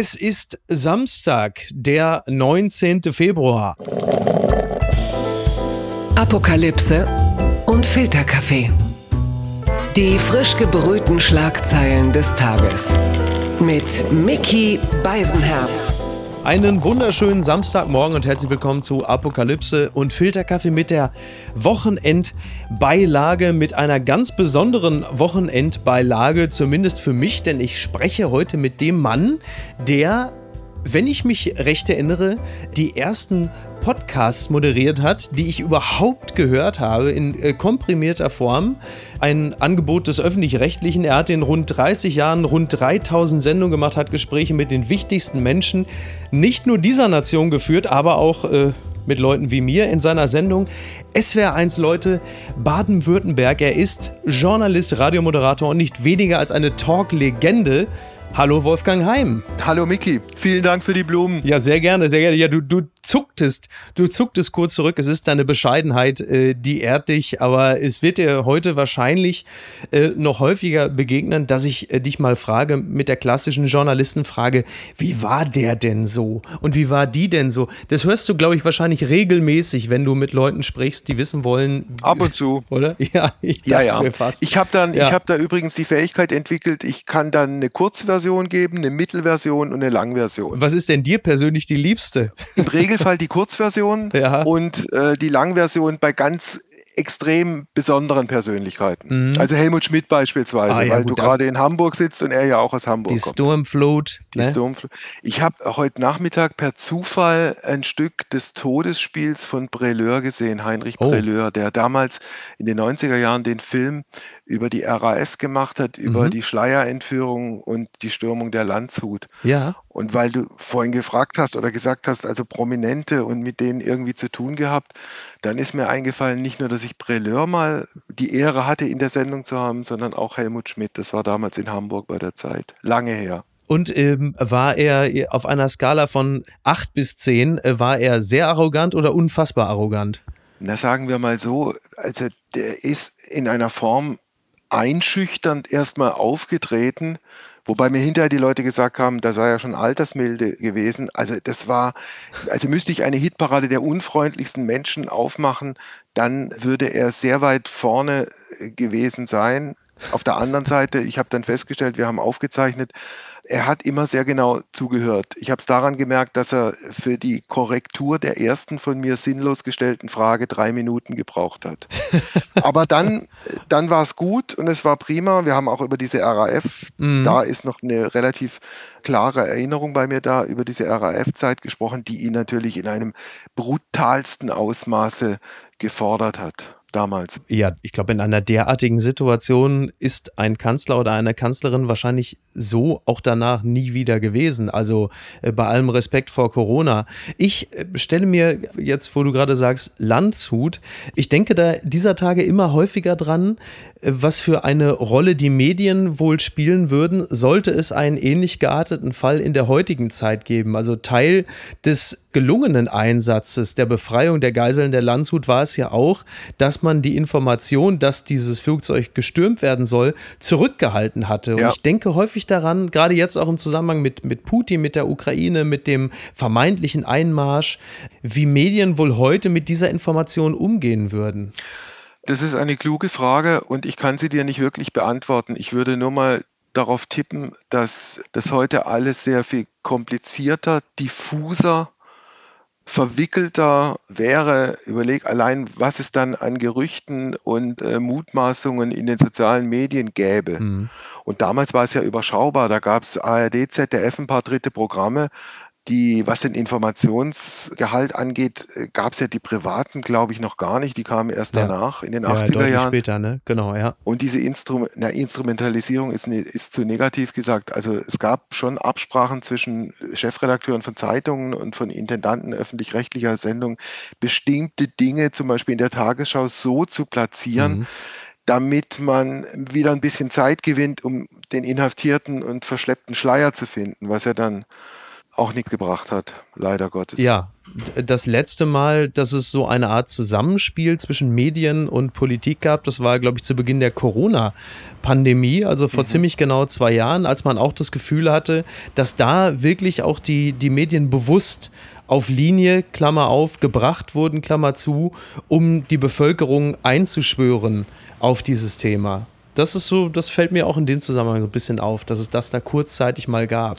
Es ist Samstag, der 19. Februar. Apokalypse und Filterkaffee. Die frisch gebrühten Schlagzeilen des Tages. Mit Mickey Beisenherz. Einen wunderschönen Samstagmorgen und herzlich willkommen zu Apokalypse und Filterkaffee mit der Wochenendbeilage, mit einer ganz besonderen Wochenendbeilage, zumindest für mich, denn ich spreche heute mit dem Mann, der wenn ich mich recht erinnere, die ersten Podcasts moderiert hat, die ich überhaupt gehört habe, in äh, komprimierter Form. Ein Angebot des Öffentlich-Rechtlichen. Er hat in rund 30 Jahren rund 3000 Sendungen gemacht, hat Gespräche mit den wichtigsten Menschen, nicht nur dieser Nation geführt, aber auch äh, mit Leuten wie mir in seiner Sendung. SWR 1 Leute, Baden-Württemberg. Er ist Journalist, Radiomoderator und nicht weniger als eine Talk-Legende. Hallo Wolfgang Heim. Hallo Miki, vielen Dank für die Blumen. Ja, sehr gerne, sehr gerne. Ja, du, du zucktest, du zucktest kurz zurück. Es ist deine Bescheidenheit, äh, die ehrt dich, aber es wird dir heute wahrscheinlich äh, noch häufiger begegnen, dass ich äh, dich mal frage mit der klassischen Journalistenfrage, wie war der denn so? Und wie war die denn so? Das hörst du, glaube ich, wahrscheinlich regelmäßig, wenn du mit Leuten sprichst, die wissen wollen. Ab und zu. Oder? Ja, ich ja, ja. mir fast. Ich habe dann, ja. ich habe da übrigens die Fähigkeit entwickelt, ich kann dann eine Kurzversion geben, eine Mittelversion und eine Langversion. Was ist denn dir persönlich die liebste? Im Regel Regelfall die Kurzversion ja. und äh, die Langversion bei ganz extrem besonderen Persönlichkeiten. Mhm. Also Helmut Schmidt beispielsweise, ah, ja, weil gut, du gerade in Hamburg sitzt und er ja auch aus Hamburg die kommt. Sturmflut. Die ne? Sturmflut. Ich habe heute Nachmittag per Zufall ein Stück des Todesspiels von Breleur gesehen, Heinrich oh. Breleur, der damals in den 90er Jahren den Film über die RAF gemacht hat, über mhm. die Schleierentführung und die Stürmung der Landshut. Ja. Und weil du vorhin gefragt hast oder gesagt hast, also Prominente und mit denen irgendwie zu tun gehabt, dann ist mir eingefallen, nicht nur, dass ich Breleur mal die Ehre hatte, in der Sendung zu haben, sondern auch Helmut Schmidt. Das war damals in Hamburg bei der Zeit. Lange her. Und ähm, war er auf einer Skala von 8 bis 10, äh, war er sehr arrogant oder unfassbar arrogant? Na, sagen wir mal so, also der ist in einer Form einschüchternd erstmal aufgetreten, Wobei mir hinterher die Leute gesagt haben, da sei ja schon altersmilde gewesen. Also das war, also müsste ich eine Hitparade der unfreundlichsten Menschen aufmachen, dann würde er sehr weit vorne äh, gewesen sein. Auf der anderen Seite, ich habe dann festgestellt, wir haben aufgezeichnet, er hat immer sehr genau zugehört. Ich habe es daran gemerkt, dass er für die Korrektur der ersten von mir sinnlos gestellten Frage drei Minuten gebraucht hat. Aber dann, dann war es gut und es war prima. Wir haben auch über diese RAF, mhm. da ist noch eine relativ klare Erinnerung bei mir da, über diese RAF-Zeit gesprochen, die ihn natürlich in einem brutalsten Ausmaße gefordert hat damals. Ja, ich glaube, in einer derartigen Situation ist ein Kanzler oder eine Kanzlerin wahrscheinlich so auch danach nie wieder gewesen. Also äh, bei allem Respekt vor Corona. Ich äh, stelle mir jetzt, wo du gerade sagst, Landshut, ich denke da dieser Tage immer häufiger dran, äh, was für eine Rolle die Medien wohl spielen würden, sollte es einen ähnlich gearteten Fall in der heutigen Zeit geben. Also Teil des gelungenen Einsatzes der Befreiung der Geiseln der Landshut war es ja auch, dass man die Information, dass dieses Flugzeug gestürmt werden soll, zurückgehalten hatte. Und ich denke häufig daran, gerade jetzt auch im Zusammenhang mit, mit Putin, mit der Ukraine, mit dem vermeintlichen Einmarsch, wie Medien wohl heute mit dieser Information umgehen würden. Das ist eine kluge Frage und ich kann sie dir nicht wirklich beantworten. Ich würde nur mal darauf tippen, dass das heute alles sehr viel komplizierter, diffuser verwickelter wäre, überleg allein, was es dann an Gerüchten und äh, Mutmaßungen in den sozialen Medien gäbe. Mhm. Und damals war es ja überschaubar. Da gab es ARD, ZDF, ein paar dritte Programme die, was den Informationsgehalt angeht, äh, gab es ja die privaten, glaube ich, noch gar nicht. Die kamen erst ja. danach, in den ja, 80er Jahren. später, ne? Genau, ja. Und diese Instrum na, Instrumentalisierung ist, ne, ist zu negativ gesagt. Also es gab schon Absprachen zwischen Chefredakteuren von Zeitungen und von Intendanten öffentlich-rechtlicher Sendungen, bestimmte Dinge zum Beispiel in der Tagesschau so zu platzieren, mhm damit man wieder ein bisschen Zeit gewinnt, um den inhaftierten und verschleppten Schleier zu finden, was ja dann auch nichts gebracht hat, leider Gottes. Ja, das letzte Mal, dass es so eine Art Zusammenspiel zwischen Medien und Politik gab, das war, glaube ich, zu Beginn der Corona-Pandemie, also vor mhm. ziemlich genau zwei Jahren, als man auch das Gefühl hatte, dass da wirklich auch die, die Medien bewusst auf Linie, Klammer auf, gebracht wurden, Klammer zu, um die Bevölkerung einzuschwören auf dieses Thema. Das ist so, das fällt mir auch in dem Zusammenhang so ein bisschen auf, dass es das da kurzzeitig mal gab.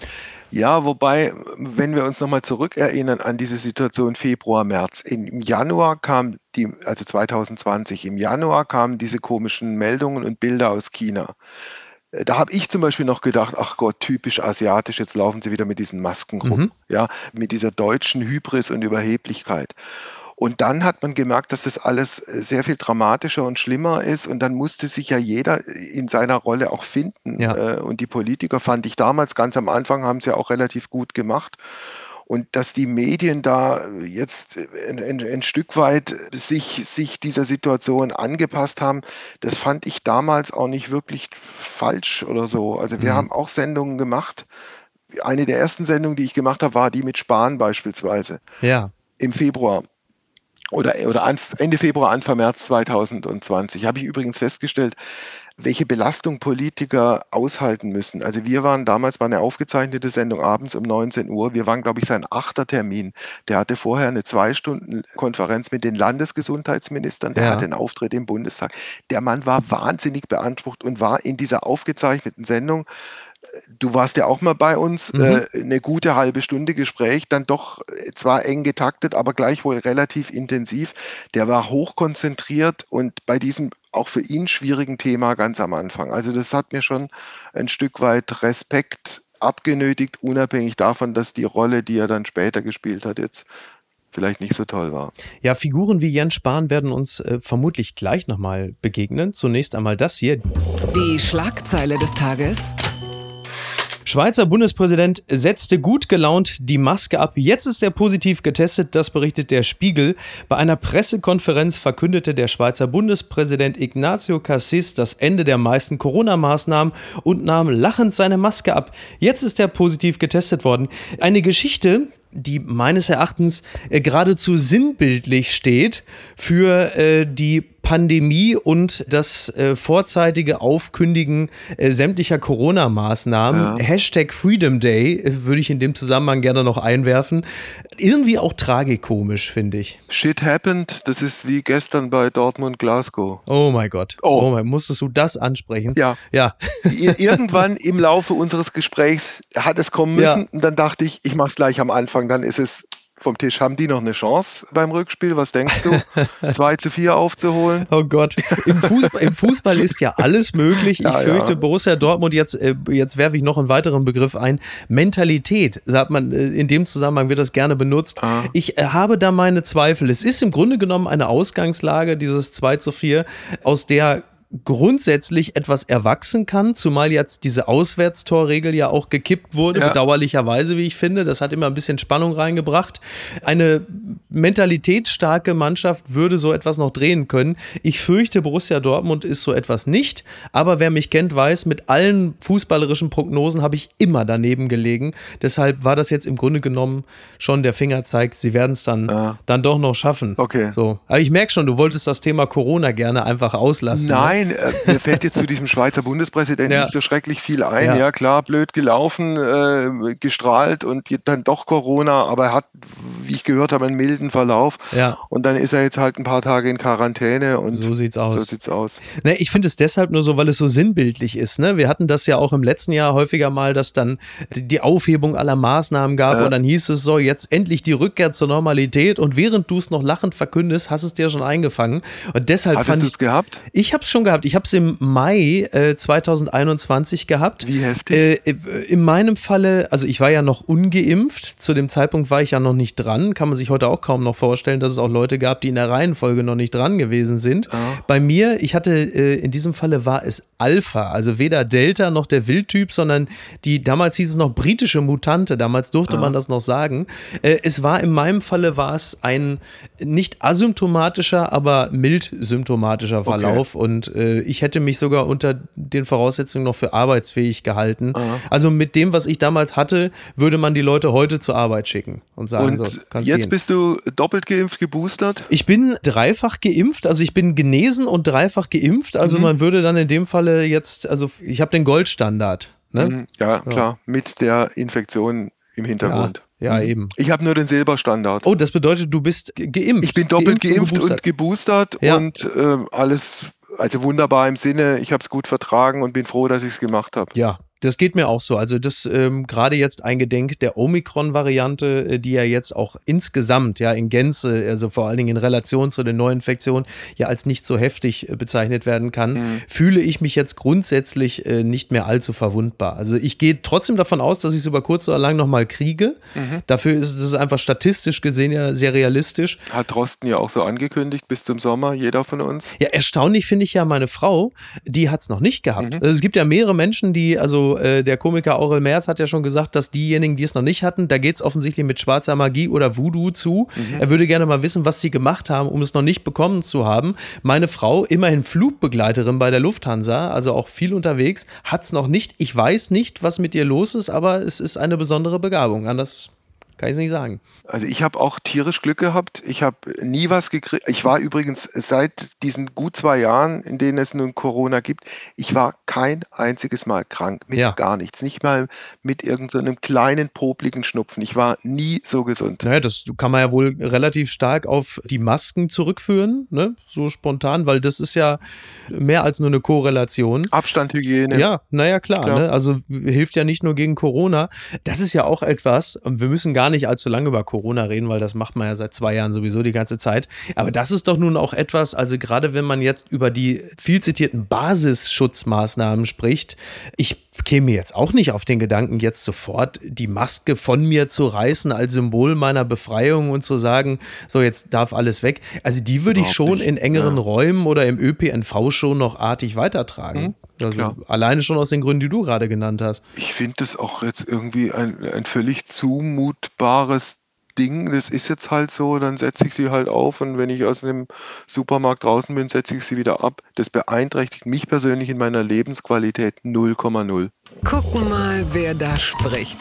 Ja, wobei, wenn wir uns nochmal zurückerinnern an diese Situation Februar, März. Im Januar kam die, also 2020, im Januar kamen diese komischen Meldungen und Bilder aus China. Äh, da habe ich zum Beispiel noch gedacht, ach Gott, typisch asiatisch, jetzt laufen sie wieder mit diesen Masken rum, mhm. ja, mit dieser deutschen Hybris und Überheblichkeit. Und dann hat man gemerkt, dass das alles äh, sehr viel dramatischer und schlimmer ist. Und dann musste sich ja jeder in seiner Rolle auch finden. Ja. Äh, und die Politiker fand ich damals ganz am Anfang, haben es ja auch relativ gut gemacht. Und dass die Medien da jetzt ein, ein, ein, Stück weit sich, sich dieser Situation angepasst haben, das fand ich damals auch nicht wirklich falsch oder so. Also wir mhm. haben auch Sendungen gemacht. Eine der ersten Sendungen, die ich gemacht habe, war die mit Spahn beispielsweise. Ja. Im Februar oder, oder Ende Februar, Anfang März 2020 habe ich übrigens festgestellt, welche Belastung Politiker aushalten müssen. Also wir waren damals bei einer aufgezeichnete Sendung abends um 19 Uhr. Wir waren, glaube ich, sein achter Termin. Der hatte vorher eine zwei Stunden Konferenz mit den Landesgesundheitsministern. Der ja. hatte einen Auftritt im Bundestag. Der Mann war wahnsinnig beansprucht und war in dieser aufgezeichneten Sendung du warst ja auch mal bei uns, mhm. äh, eine gute halbe Stunde Gespräch, dann doch äh, zwar eng getaktet, aber gleichwohl relativ intensiv. Der war hochkonzentriert und bei diesem auch für ihn schwierigen Thema ganz am Anfang. Also das hat mir schon ein Stück weit Respekt abgenötigt, unabhängig davon, dass die Rolle, die er dann später gespielt hat, jetzt vielleicht nicht so toll war. Ja, Figuren wie Jens Spahn werden uns äh, vermutlich gleich nochmal begegnen. Zunächst einmal das hier. Die Schlagzeile des Tages. Schweizer Bundespräsident setzte gut gelaunt die Maske ab. Jetzt ist er positiv getestet, das berichtet der Spiegel. Bei einer Pressekonferenz verkündete der Schweizer Bundespräsident Ignacio Cassis das Ende der meisten Corona-Maßnahmen und nahm lachend seine Maske ab. Jetzt ist er positiv getestet worden. Eine Geschichte, die meines Erachtens äh, geradezu sinnbildlich steht für äh, die Pandemie und das äh, vorzeitige Aufkündigen äh, sämtlicher Corona-Maßnahmen. Ja. Hashtag Freedom Day äh, würde ich in dem Zusammenhang gerne noch einwerfen. Irgendwie auch tragikomisch, finde ich. Shit happened, das ist wie gestern bei Dortmund Glasgow. Oh mein Gott. Oh, oh mein, musstest du das ansprechen? Ja. Ja. Irgendwann im Laufe unseres Gesprächs hat es kommen müssen ja. und dann dachte ich, ich mache es gleich am Anfang, dann ist es vom Tisch. Haben die noch eine Chance beim Rückspiel? Was denkst du? 2 zu 4 aufzuholen? Oh Gott. Im Fußball, Im Fußball ist ja alles möglich. Ich ja, fürchte, ja. Borussia Dortmund, jetzt, äh, jetzt werfe ich noch einen weiteren Begriff ein. Mentalität, sagt man, äh, in dem Zusammenhang wird das gerne benutzt. Ah. Ich äh, habe da meine Zweifel. Es ist im Grunde genommen eine Ausgangslage, dieses 2 zu 4, aus der grundsätzlich etwas erwachsen kann, zumal jetzt diese Auswärtstorregel ja auch gekippt wurde, ja. bedauerlicherweise, wie ich finde. Das hat immer ein bisschen Spannung reingebracht. Eine mentalitätsstarke Mannschaft würde so etwas noch drehen können. Ich fürchte, Borussia Dortmund ist so etwas nicht, aber wer mich kennt, weiß, mit allen fußballerischen Prognosen habe ich immer daneben gelegen. Deshalb war das jetzt im Grunde genommen schon der Fingerzeig, sie werden es dann, ja. dann doch noch schaffen. Okay. So. Aber ich merke schon, du wolltest das Thema Corona gerne einfach auslassen. Ne? Nein, Nein, äh, mir fällt jetzt zu diesem Schweizer Bundespräsidenten ja. nicht so schrecklich viel ein. Ja, ja klar, blöd gelaufen, äh, gestrahlt und dann doch Corona, aber er hat, wie ich gehört habe, einen milden Verlauf. Ja. Und dann ist er jetzt halt ein paar Tage in Quarantäne und so sieht's aus. So sieht's aus. Ne, ich finde es deshalb nur so, weil es so sinnbildlich ist. Ne? Wir hatten das ja auch im letzten Jahr häufiger mal, dass dann die Aufhebung aller Maßnahmen gab ja. und dann hieß es so, jetzt endlich die Rückkehr zur Normalität und während du es noch lachend verkündest, hast es dir schon eingefangen. Und deshalb Hattest fand ich. gehabt? Ich habe es schon gehabt. Ich habe es im Mai äh, 2021 gehabt. Wie heftig? Äh, in meinem Falle, also ich war ja noch ungeimpft. Zu dem Zeitpunkt war ich ja noch nicht dran. Kann man sich heute auch kaum noch vorstellen, dass es auch Leute gab, die in der Reihenfolge noch nicht dran gewesen sind. Oh. Bei mir, ich hatte äh, in diesem Falle war es Alpha, also weder Delta noch der Wildtyp, sondern die, damals hieß es noch britische Mutante, damals durfte Ah. man das noch sagen. Äh, es war in meinem Falle war es ein nicht asymptomatischer, aber mild symptomatischer Verlauf und äh, ich hätte mich sogar unter den Voraussetzungen noch für arbeitsfähig gehalten. Ah. Also mit dem, was ich damals hatte, würde man die Leute heute zur Arbeit schicken und sagen, Und so, kannst jetzt gehen. bist du doppelt geimpft, geboostert? Ich bin dreifach geimpft, also ich bin genesen und dreifach geimpft. Also Mhm. man würde dann in dem Falle jetzt, also ich habe den Goldstandard. Ne? Mhm. Ja, klar, mit der Infektion im Hintergrund. Ja, Mhm. eben. Ich habe nur den Silberstandard. Oh, das bedeutet, du bist ge- geimpft. ich bin doppelt geimpft, und, geboostert. geboostert Ja. und äh, alles, also wunderbar im Sinne, ich habe es gut vertragen und bin froh, dass ich es gemacht habe. Ja, das geht mir auch so. Also das ähm, gerade jetzt eingedenk der Omikron-Variante, äh, die ja jetzt auch insgesamt, ja in Gänze, also vor allen Dingen in Relation zu den Neuinfektionen, ja als nicht so heftig äh, bezeichnet werden kann, Mhm. fühle ich mich jetzt grundsätzlich äh, nicht mehr allzu verwundbar. Also ich gehe trotzdem davon aus, dass ich es über kurz oder lang nochmal kriege. Mhm. Dafür ist es einfach statistisch gesehen ja sehr realistisch. Hat Drosten ja auch so angekündigt, bis zum Sommer, jeder von uns. Ja, erstaunlich finde ich ja meine Frau, die hat es noch nicht gehabt. Mhm. Also es gibt ja mehrere Menschen, die, also äh, der Komiker Aurel Merz hat ja schon gesagt, dass diejenigen, die es noch nicht hatten, da geht es offensichtlich mit schwarzer Magie oder Voodoo zu. Mhm. Er würde gerne mal wissen, was sie gemacht haben, um es noch nicht bekommen zu haben. Meine Frau, immerhin Flugbegleiterin bei der Lufthansa, also auch viel unterwegs, hat es noch nicht. Ich weiß nicht, was mit ihr los ist, aber es ist eine besondere Begabung. Anders kann ich es nicht sagen. Also ich habe auch tierisch Glück gehabt. Ich habe nie was gekriegt. Ich war übrigens seit diesen gut zwei Jahren, in denen es nun Corona gibt, ich war kein einziges Mal krank mit Ja. gar nichts. Nicht mal mit irgendeinem kleinen popligen Schnupfen. Ich war nie so gesund. Naja, das kann man ja wohl relativ stark auf die Masken zurückführen, ne? so spontan, weil das ist ja mehr als nur eine Korrelation. Abstand, Hygiene. Ja, naja, klar. Klar. Ne? Also hilft ja nicht nur gegen Corona. Das ist ja auch etwas, und wir müssen gar nicht allzu lange über Corona reden, weil das macht man ja seit zwei Jahren sowieso die ganze Zeit. Aber das ist doch nun auch etwas, also gerade wenn man jetzt über die viel zitierten Basisschutzmaßnahmen spricht, ich käme jetzt auch nicht auf den Gedanken, jetzt sofort die Maske von mir zu reißen als Symbol meiner Befreiung und zu sagen, so jetzt darf alles weg. Also die würde ich Überhaupt schon nicht. in engeren Ja. Räumen oder im ÖPNV schon noch artig weitertragen. Mhm, also klar. alleine schon aus den Gründen, die du gerade genannt hast. Ich finde das auch jetzt irgendwie ein, ein völlig zumutbares Ding. Das ist jetzt halt so, dann setze ich sie halt auf und wenn ich aus dem Supermarkt draußen bin, setze ich sie wieder ab. Das beeinträchtigt mich persönlich in meiner Lebensqualität 0,0. Gucken mal, wer da spricht.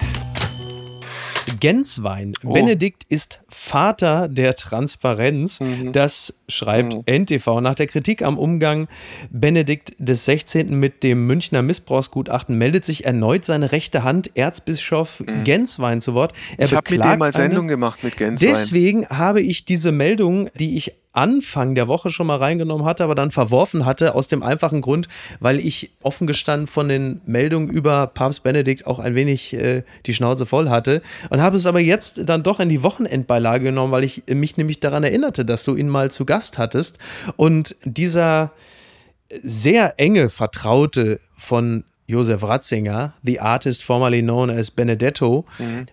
Genswein. Oh. Benedikt ist Vater der Transparenz. Mhm. Das schreibt Mhm. NTV. Nach der Kritik am Umgang Benedikt des 16. mit dem Münchner Missbrauchsgutachten meldet sich erneut seine rechte Hand, Erzbischof Genswein, zu Wort. Er Mhm. ich habe mit dem mal eine- Sendung gemacht mit Genswein. Deswegen habe ich diese Meldung, die ich Anfang der Woche schon mal reingenommen hatte, aber dann verworfen hatte, aus dem einfachen Grund, weil ich offen gestanden von den Meldungen über Papst Benedikt auch ein wenig äh, die Schnauze voll hatte und habe es aber jetzt dann doch in die Wochenendbeilage genommen, weil ich mich nämlich daran erinnerte, dass du ihn mal zu Gast hattest und dieser sehr enge Vertraute von Josef Ratzinger, the artist formerly known as Benedetto.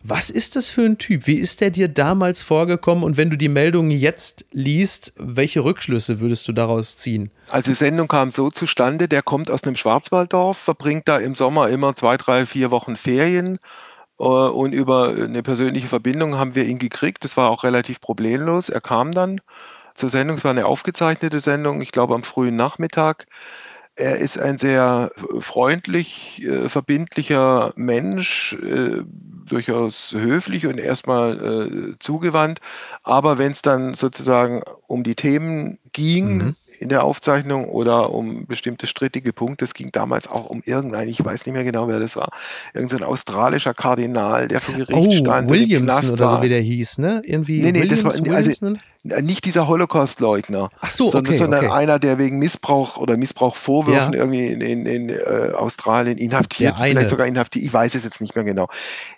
Was ist das für ein Typ? Wie ist der dir damals vorgekommen? Und wenn du die Meldung jetzt liest, welche Rückschlüsse würdest du daraus ziehen? Also die Sendung kam so zustande, der kommt aus einem Schwarzwalddorf, verbringt da im Sommer immer zwei, drei, vier Wochen Ferien äh, und über eine persönliche Verbindung haben wir ihn gekriegt. Das war auch relativ problemlos. Er kam dann zur Sendung, es war eine aufgezeichnete Sendung, ich glaube am frühen Nachmittag. Er ist ein sehr freundlich, äh, verbindlicher Mensch, äh, durchaus höflich und erstmal äh, zugewandt. Aber wenn es dann sozusagen um die Themen ging, Mhm. In der Aufzeichnung oder um bestimmte strittige Punkte. Es ging damals auch um irgendeinen, ich weiß nicht mehr genau, wer das war, irgendein australischer Kardinal, der vor Gericht Oh, stand Williamson oder war. so, wie der hieß, ne? Irgendwie Nee, nee, das war- Williams, also-? Nicht dieser Holocaust-Leugner, Ach so, sondern, okay, sondern okay. einer, der wegen Missbrauch oder Missbrauchvorwürfen Ja. irgendwie in, in, in äh, Australien inhaftiert, vielleicht sogar inhaftiert, ich weiß es jetzt nicht mehr genau.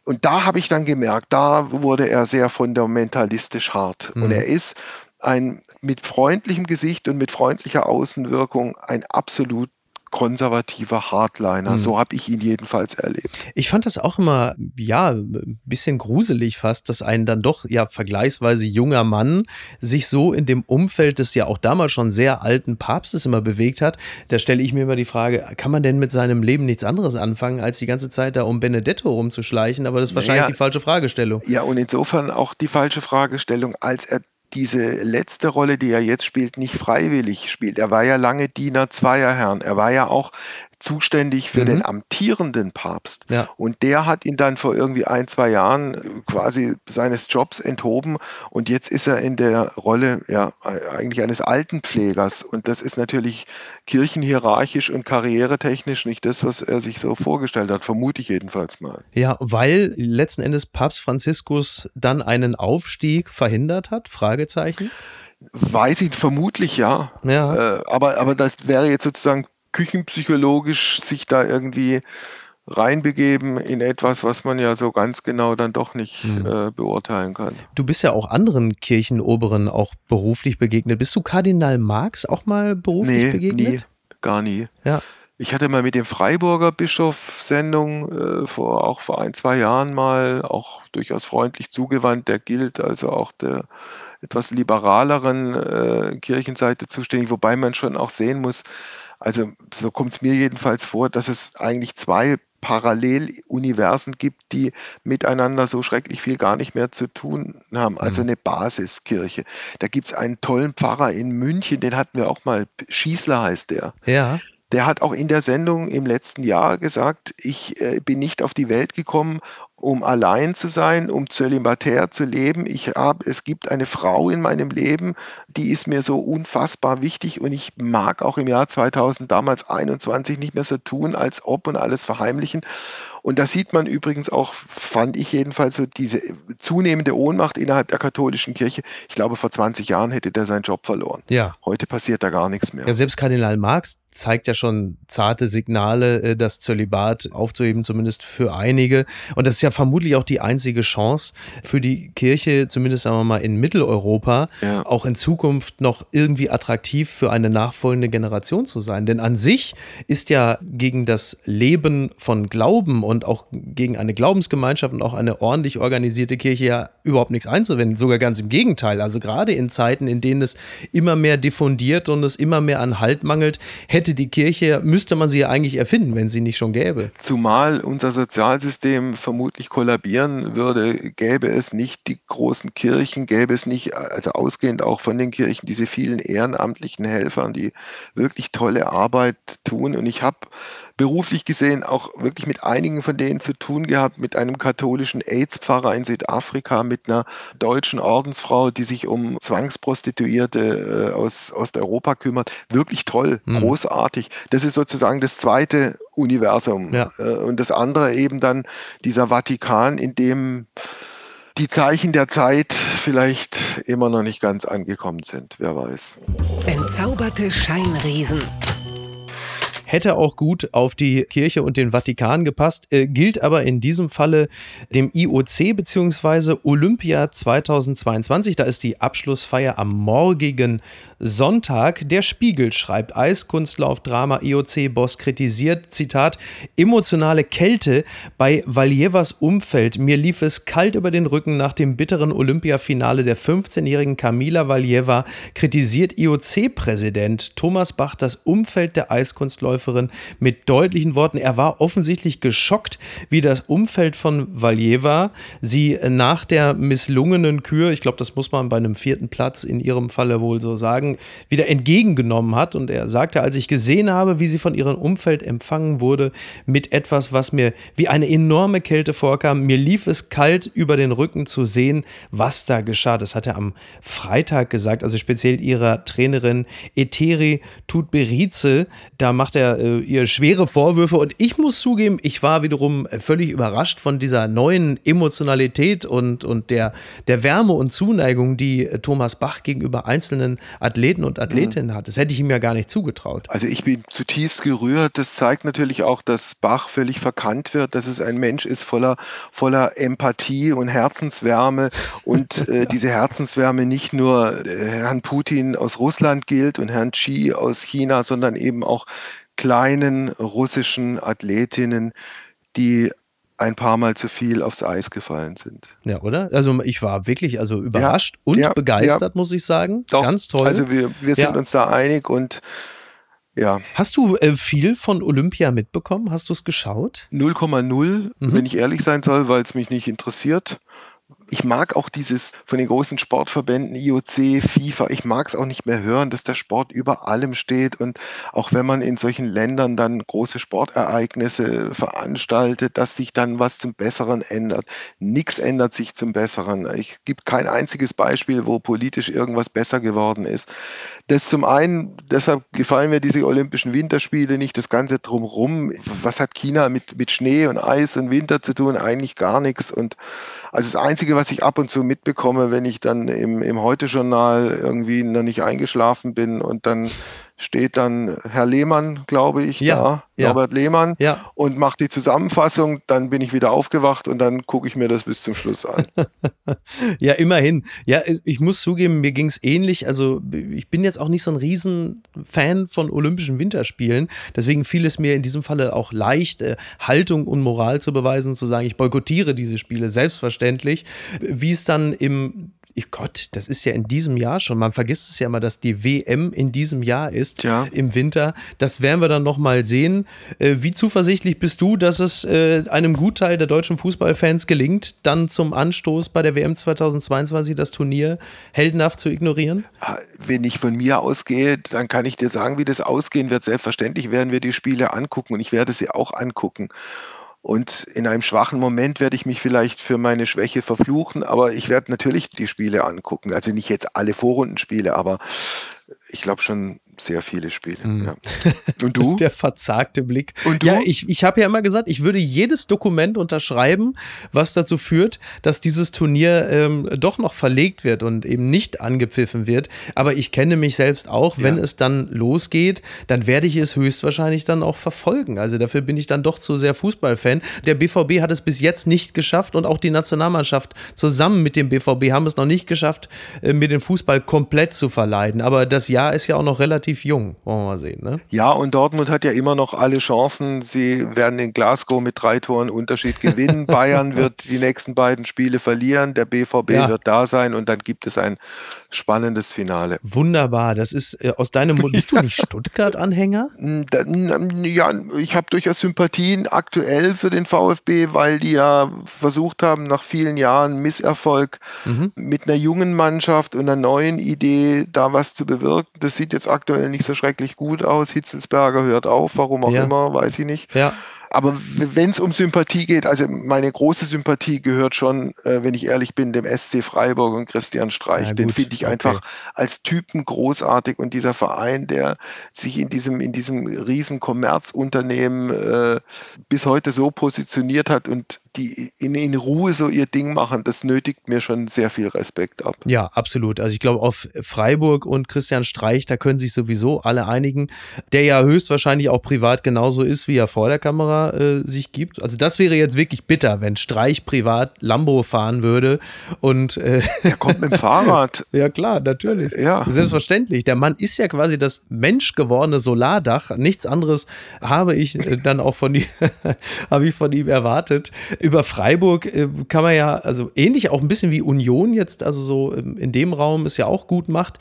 Und da habe ich dann gemerkt, da wurde er sehr fundamentalistisch hart. Mhm. Und er ist ein mit freundlichem Gesicht und mit freundlicher Außenwirkung ein absolut konservativer Hardliner. Mhm. So habe ich ihn jedenfalls erlebt. Ich fand das auch immer, ja, ein bisschen gruselig fast, dass ein dann doch ja vergleichsweise junger Mann sich so in dem Umfeld des ja auch damals schon sehr alten Papstes immer bewegt hat. Da stelle ich mir immer die Frage, kann man denn mit seinem Leben nichts anderes anfangen, als die ganze Zeit da um Benedetto rumzuschleichen? Aber das ist wahrscheinlich Naja. die falsche Fragestellung. Ja, und insofern auch die falsche Fragestellung, als er diese letzte Rolle, die er jetzt spielt, nicht freiwillig spielt. Er war ja lange Diener zweier Herren. Er war ja auch zuständig für Mhm. den amtierenden Papst. Ja. Und der hat ihn dann vor irgendwie ein, zwei Jahren quasi seines Jobs enthoben. Und jetzt ist er in der Rolle ja e- eigentlich eines Altenpflegers. Und das ist natürlich kirchenhierarchisch und karrieretechnisch nicht das, was er sich so vorgestellt hat, vermute ich jedenfalls mal. Ja, weil letzten Endes Papst Franziskus dann einen Aufstieg verhindert hat? Fragezeichen. Weiß ich vermutlich ja. Ja. Äh, aber, aber das wäre jetzt sozusagen küchenpsychologisch sich da irgendwie reinbegeben in etwas, was man ja so ganz genau dann doch nicht Hm. äh, beurteilen kann. Du bist ja auch anderen Kirchenoberen auch beruflich begegnet. Bist du Kardinal Marx auch mal beruflich Nee, begegnet? nie, gar nie. Ja. Ich hatte mal mit dem Freiburger Bischof Sendung äh, vor auch vor ein, zwei Jahren mal auch durchaus freundlich zugewandt. Der gilt also auch der etwas liberaleren äh, Kirchenseite zuständig, wobei man schon auch sehen muss, also so kommt es mir jedenfalls vor, dass es eigentlich zwei Paralleluniversen gibt, die miteinander so schrecklich viel gar nicht mehr zu tun haben. Also Mhm. eine Basiskirche. Da gibt es einen tollen Pfarrer in München, den hatten wir auch mal, Schießler heißt der. Ja. Der hat auch in der Sendung im letzten Jahr gesagt, ich äh, bin nicht auf die Welt gekommen, um allein zu sein, um zölibatär zu leben. Ich hab, es gibt eine Frau in meinem Leben, die ist mir so unfassbar wichtig und ich mag auch im Jahr 2000 damals 21 nicht mehr so tun, als ob und alles verheimlichen. Und da sieht man übrigens auch, fand ich jedenfalls so diese zunehmende Ohnmacht innerhalb der katholischen Kirche. Ich glaube, vor 20 Jahren hätte der seinen Job verloren. Ja. Heute passiert da gar nichts mehr. Ja, selbst Kardinal Marx zeigt ja schon zarte Signale, äh, das Zölibat aufzuheben, zumindest für einige. Und das ist ja vermutlich auch die einzige Chance für die Kirche, zumindest sagen wir mal in Mitteleuropa, Ja. auch in Zukunft noch irgendwie attraktiv für eine nachfolgende Generation zu sein. Denn an sich ist ja gegen das Leben von Glauben und auch gegen eine Glaubensgemeinschaft und auch eine ordentlich organisierte Kirche ja überhaupt nichts einzuwenden. Sogar ganz im Gegenteil. Also gerade in Zeiten, in denen es immer mehr diffundiert und es immer mehr an Halt mangelt, hätte die Kirche, müsste man sie ja eigentlich erfinden, wenn sie nicht schon gäbe. Zumal unser Sozialsystem vermutlich kollabieren würde, gäbe es nicht die großen Kirchen, gäbe es nicht, also ausgehend auch von den Kirchen, diese vielen ehrenamtlichen Helfern, die wirklich tolle Arbeit tun. Und ich habe beruflich gesehen auch wirklich mit einigen von denen zu tun gehabt, mit einem katholischen AIDS-Pfarrer in Südafrika, mit einer deutschen Ordensfrau, die sich um Zwangsprostituierte äh, aus Osteuropa kümmert. Wirklich toll, Mhm. großartig. Das ist sozusagen das zweite Universum. Ja. Äh, Und das andere eben dann dieser Vatikan, in dem die Zeichen der Zeit vielleicht immer noch nicht ganz angekommen sind, wer weiß. Entzauberte Scheinriesen. Hätte auch gut auf die Kirche und den Vatikan gepasst, äh, gilt aber in diesem Falle dem IOC bzw. Olympia 2022. Da ist die Abschlussfeier am morgigen Sonntag. Der Spiegel schreibt, Eiskunstlauf-Drama IOC-Boss kritisiert, Zitat, emotionale Kälte bei Valjevas Umfeld. Mir lief es kalt über den Rücken nach dem bitteren Olympiafinale der 15-jährigen Kamila Valjeva, kritisiert IOC-Präsident Thomas Bach das Umfeld der Eiskunstläuferin mit deutlichen Worten. Er war offensichtlich geschockt, wie das Umfeld von Valjeva sie nach der misslungenen Kür, ich glaube, das muss man bei einem vierten Platz in ihrem Falle wohl so sagen, wieder entgegengenommen hat. Und er sagte, als ich gesehen habe, wie sie von ihrem Umfeld empfangen wurde, mit etwas, was mir wie eine enorme Kälte vorkam, mir lief es kalt über den Rücken zu sehen, was da geschah. Das hat er am Freitag gesagt, also speziell ihrer Trainerin Eteri Tutberize. Da macht er äh, ihr schwere Vorwürfe und ich muss zugeben, ich war wiederum völlig überrascht von dieser neuen Emotionalität und, und der, der Wärme und Zuneigung, die äh, Thomas Bach gegenüber einzelnen Athleten und Athletinnen hat. Das hätte ich ihm ja gar nicht zugetraut. Also ich bin zutiefst gerührt. Das zeigt natürlich auch, dass Bach völlig verkannt wird, dass es ein Mensch ist voller, voller Empathie und Herzenswärme und äh, diese Herzenswärme nicht nur äh, Herrn Putin aus Russland gilt und Herrn Xi aus China, sondern eben auch kleinen russischen Athletinnen, die ein paar Mal zu viel aufs Eis gefallen sind. Ja, oder? Also ich war wirklich also überrascht ja, und ja, begeistert, ja. muss ich sagen. Doch, Ganz toll. Also wir, wir sind uns da einig und ja. Hast du äh, viel von Olympia mitbekommen? Hast du es geschaut? 0,0, mhm. wenn ich ehrlich sein soll, weil es mich nicht interessiert ich mag auch dieses von den großen Sportverbänden IOC, FIFA, ich mag es auch nicht mehr hören, dass der Sport über allem steht und auch wenn man in solchen Ländern dann große Sportereignisse veranstaltet, dass sich dann was zum Besseren ändert. Nichts ändert sich zum Besseren. Es gibt kein einziges Beispiel, wo politisch irgendwas besser geworden ist. Das zum einen, deshalb gefallen mir diese Olympischen Winterspiele nicht, das Ganze drumherum. Was hat China mit, mit Schnee und Eis und Winter zu tun? Eigentlich gar nichts und also das Einzige, was ich ab und zu mitbekomme, wenn ich dann im, im Heute-Journal irgendwie noch nicht eingeschlafen bin und dann steht dann Herr Lehmann, glaube ich, ja, da, ja. Norbert Lehmann, ja. und macht die Zusammenfassung. Dann bin ich wieder aufgewacht und dann gucke ich mir das bis zum Schluss an. ja, immerhin. Ja, ich muss zugeben, mir ging es ähnlich. Also ich bin jetzt auch nicht so ein Riesenfan von Olympischen Winterspielen. Deswegen fiel es mir in diesem Falle auch leicht, äh, Haltung und Moral zu beweisen, zu sagen, ich boykottiere diese Spiele, selbstverständlich. Wie es dann im Gott, das ist ja in diesem Jahr schon. Man vergisst es ja immer, dass die WM in diesem Jahr ist, ja. im Winter. Das werden wir dann noch mal sehen. Äh, wie zuversichtlich bist du, dass es äh, einem Gutteil der deutschen Fußballfans gelingt, dann zum Anstoß bei der WM 2022 das Turnier heldenhaft zu ignorieren? Ah, wenn ich von mir ausgehe, dann kann ich dir sagen, wie das ausgehen wird. Selbstverständlich werden wir die Spiele angucken und ich werde sie auch angucken. Und in einem schwachen Moment werde ich mich vielleicht für meine Schwäche verfluchen, aber ich werde natürlich die Spiele angucken. Also nicht jetzt alle Vorrundenspiele, aber ich glaube schon sehr viele Spiele. Mhm. Ja. Und du? Der verzagte Blick. Und du? Ja, ich, ich habe ja immer gesagt, ich würde jedes Dokument unterschreiben, was dazu führt, dass dieses Turnier ähm, doch noch verlegt wird und eben nicht angepfiffen wird. Aber ich kenne mich selbst auch, wenn ja. es dann losgeht, dann werde ich es höchstwahrscheinlich dann auch verfolgen. Also dafür bin ich dann doch zu sehr Fußballfan. Der BVB hat es bis jetzt nicht geschafft und auch die Nationalmannschaft zusammen mit dem BVB haben es noch nicht geschafft, äh, mir den Fußball komplett zu verleiden. Aber das Jahr ist ja auch noch relativ relativ jung, wollen wir mal sehen. Ne? Ja, und Dortmund hat ja immer noch alle Chancen. Sie werden in Glasgow mit drei Toren Unterschied gewinnen. Bayern wird die nächsten beiden Spiele verlieren. Der BVB ja. wird da sein und dann gibt es ein spannendes Finale. Wunderbar. Das ist äh, aus deinem Mund. Bist du nicht Stuttgart-Anhänger? Ja, ich habe durchaus Sympathien aktuell für den VfB, weil die ja versucht haben, nach vielen Jahren Misserfolg mhm. mit einer jungen Mannschaft und einer neuen Idee da was zu bewirken. Das sieht jetzt aktuell nicht so schrecklich gut aus. Hitzelsberger hört auf, warum auch ja. immer, weiß ich nicht. Ja. Aber wenn es um Sympathie geht, also meine große Sympathie gehört schon, äh, wenn ich ehrlich bin, dem SC Freiburg und Christian Streich. Ja, Den finde ich okay. einfach als Typen großartig und dieser Verein, der sich in diesem, in diesem riesen Kommerzunternehmen äh, bis heute so positioniert hat und die in, in Ruhe so ihr Ding machen, das nötigt mir schon sehr viel Respekt ab. Ja, absolut. Also ich glaube, auf Freiburg und Christian Streich, da können sich sowieso alle einigen, der ja höchstwahrscheinlich auch privat genauso ist, wie er vor der Kamera äh, sich gibt. Also das wäre jetzt wirklich bitter, wenn Streich privat Lambo fahren würde und äh, der kommt mit dem Fahrrad. ja klar, natürlich. Ja. Selbstverständlich. Der Mann ist ja quasi das menschgewordene Solardach. Nichts anderes habe ich äh, dann auch von ihm, habe ich von ihm erwartet. Über Freiburg äh, kann man ja, also ähnlich auch ein bisschen wie Union jetzt, also so ähm, in dem Raum es ja auch gut macht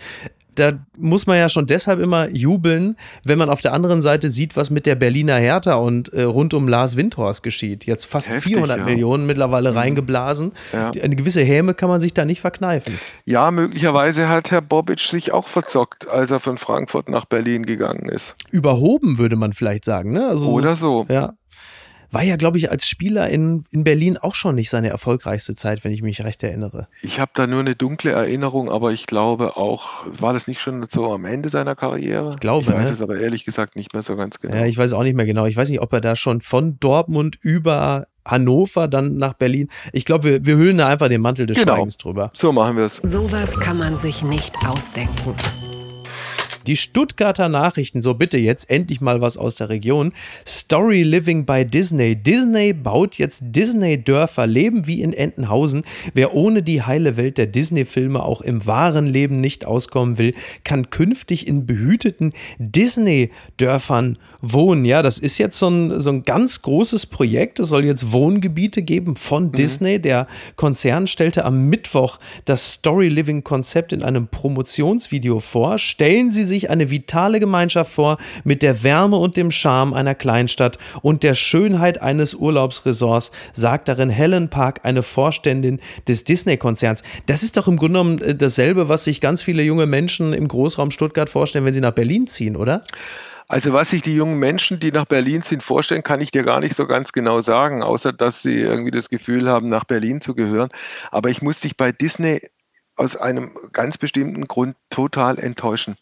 da muss man ja schon deshalb immer jubeln, wenn man auf der anderen Seite sieht, was mit der Berliner Hertha und äh, rund um Lars Windhorst geschieht. Jetzt fast Heftig, 400 ja. Millionen mittlerweile mhm. reingeblasen. Ja. Eine gewisse Häme kann man sich da nicht verkneifen. Ja, möglicherweise hat Herr Bobic sich auch verzockt, als er von Frankfurt nach Berlin gegangen ist. Überhoben, würde man vielleicht sagen. Ne? Also, Oder so. Ja war ja, glaube ich, als Spieler in, in Berlin auch schon nicht seine erfolgreichste Zeit, wenn ich mich recht erinnere. Ich habe da nur eine dunkle Erinnerung, aber ich glaube auch, war das nicht schon so am Ende seiner Karriere? Ich glaube. Ich weiß ne? es aber ehrlich gesagt nicht mehr so ganz genau. Ja, ich weiß auch nicht mehr genau. Ich weiß nicht, ob er da schon von Dortmund über Hannover, dann nach Berlin. Ich glaube, wir, wir hüllen da einfach den Mantel des genau. Schweigens drüber. So machen wir es. Sowas kann man sich nicht ausdenken. Die Stuttgarter Nachrichten, so bitte jetzt endlich mal was aus der Region. Story Living by Disney. Disney baut jetzt Disney-Dörfer, leben wie in Entenhausen. Wer ohne die heile Welt der Disney-Filme auch im wahren Leben nicht auskommen will, kann künftig in behüteten Disney-Dörfern wohnen. Ja, das ist jetzt so ein, so ein ganz großes Projekt. Es soll jetzt Wohngebiete geben von mhm. Disney. Der Konzern stellte am Mittwoch das Story Living Konzept in einem Promotionsvideo vor. Stellen Sie sich eine vitale Gemeinschaft vor mit der Wärme und dem Charme einer Kleinstadt und der Schönheit eines Urlaubsresorts, sagt darin Helen Park, eine Vorständin des Disney-Konzerns. Das ist doch im Grunde genommen äh, dasselbe, was sich ganz viele junge Menschen im Großraum Stuttgart vorstellen, wenn sie nach Berlin ziehen, oder? Also was sich die jungen Menschen, die nach Berlin sind, vorstellen, kann ich dir gar nicht so ganz genau sagen, außer dass sie irgendwie das Gefühl haben, nach Berlin zu gehören. Aber ich muss dich bei Disney aus einem ganz bestimmten Grund total enttäuschen.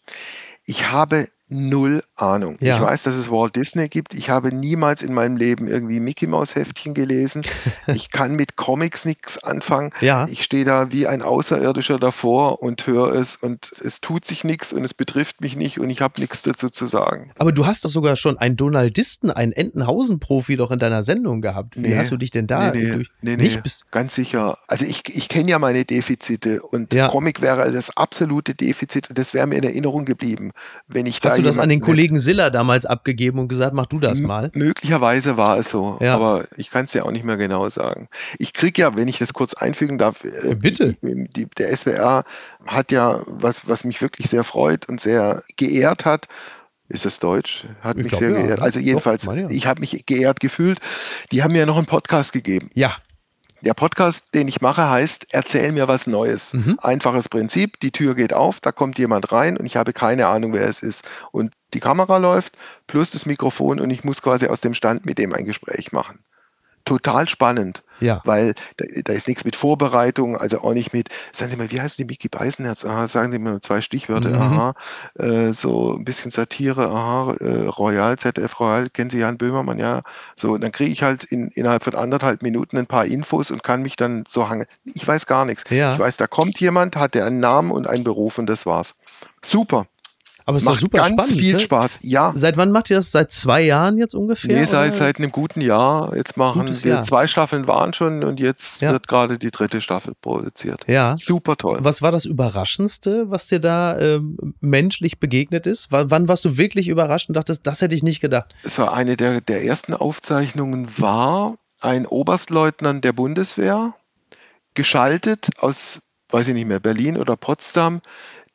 Ich habe null Ahnung. Ja. Ich weiß, dass es Walt Disney gibt. Ich habe niemals in meinem Leben irgendwie Mickey Maus Heftchen gelesen. Ich kann mit Comics nichts anfangen. Ja. Ich stehe da wie ein Außerirdischer davor und höre es und es tut sich nichts und es betrifft mich nicht und ich habe nichts dazu zu sagen. Aber du hast doch sogar schon einen Donaldisten, einen Entenhausen-Profi doch in deiner Sendung gehabt. Wie nee, hast du dich denn da? Nee, nee, nee, nicht nee ganz sicher. Also ich, ich kenne ja meine Defizite und ja. Comic wäre das absolute Defizit und das wäre mir in Erinnerung geblieben, wenn ich da Hast du das an den Kollegen Siller damals abgegeben und gesagt, mach du das mal? Möglicherweise war es so, ja. aber ich kann es ja auch nicht mehr genau sagen. Ich kriege ja, wenn ich das kurz einfügen darf, äh, bitte. Die, die, der SWR hat ja was, was mich wirklich sehr freut und sehr geehrt hat. Ist das Deutsch? Hat ich mich glaub, sehr ja. geehrt. Also jedenfalls, Doch, ja. ich habe mich geehrt gefühlt. Die haben mir noch einen Podcast gegeben. Ja. Der Podcast, den ich mache, heißt Erzähl mir was Neues. Mhm. Einfaches Prinzip, die Tür geht auf, da kommt jemand rein und ich habe keine Ahnung, wer es ist. Und die Kamera läuft plus das Mikrofon und ich muss quasi aus dem Stand mit dem ein Gespräch machen total spannend. Ja. Weil da, da, ist nichts mit Vorbereitung, also auch nicht mit, sagen Sie mal, wie heißt die Mickey Beisenherz? Aha, sagen Sie mal zwei Stichwörter, mhm. aha, äh, so ein bisschen Satire, aha, äh, Royal, ZDF Royal, kennen Sie Jan Böhmermann, ja. So, dann kriege ich halt in, innerhalb von anderthalb Minuten ein paar Infos und kann mich dann so hangen. Ich weiß gar nichts. Ja. Ich weiß, da kommt jemand, hat der einen Namen und einen Beruf und das war's. Super. Aber es macht super ganz spannend, viel ne? Spaß. Ja. Seit wann macht ihr das? Seit zwei Jahren jetzt ungefähr? Nee, seit, seit einem guten Jahr. Jetzt machen Gutes wir Jahr. zwei Staffeln waren schon und jetzt ja. wird gerade die dritte Staffel produziert. Ja. Super toll. Was war das Überraschendste, was dir da ähm, menschlich begegnet ist? W wann warst du wirklich überrascht und dachtest, das hätte ich nicht gedacht? Es war eine der, der ersten Aufzeichnungen, war ein Oberstleutnant der Bundeswehr, geschaltet aus, weiß ich nicht mehr, Berlin oder Potsdam,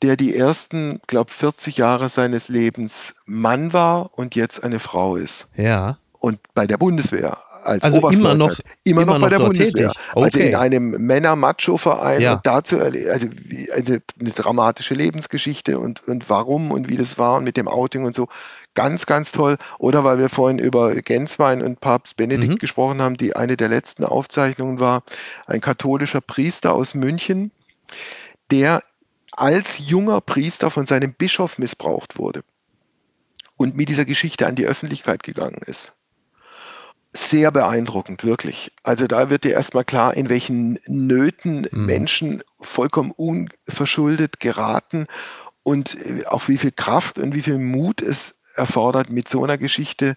der die ersten, glaube 40 Jahre seines Lebens Mann war und jetzt eine Frau ist. Ja. Und bei der Bundeswehr als also immer noch immer, immer noch bei der Bundeswehr. Okay. Also in einem Männer-Macho-Verein ja. und dazu also, also eine dramatische Lebensgeschichte und, und warum und wie das war und mit dem Outing und so. Ganz, ganz toll. Oder weil wir vorhin über Genswein und Papst Benedikt mhm. gesprochen haben, die eine der letzten Aufzeichnungen war, ein katholischer Priester aus München, der als junger Priester von seinem Bischof missbraucht wurde und mit dieser Geschichte an die Öffentlichkeit gegangen ist. Sehr beeindruckend, wirklich. Also da wird dir erstmal klar, in welchen Nöten mhm. Menschen vollkommen unverschuldet geraten und äh, auch wie viel Kraft und wie viel Mut es erfordert, mit so einer Geschichte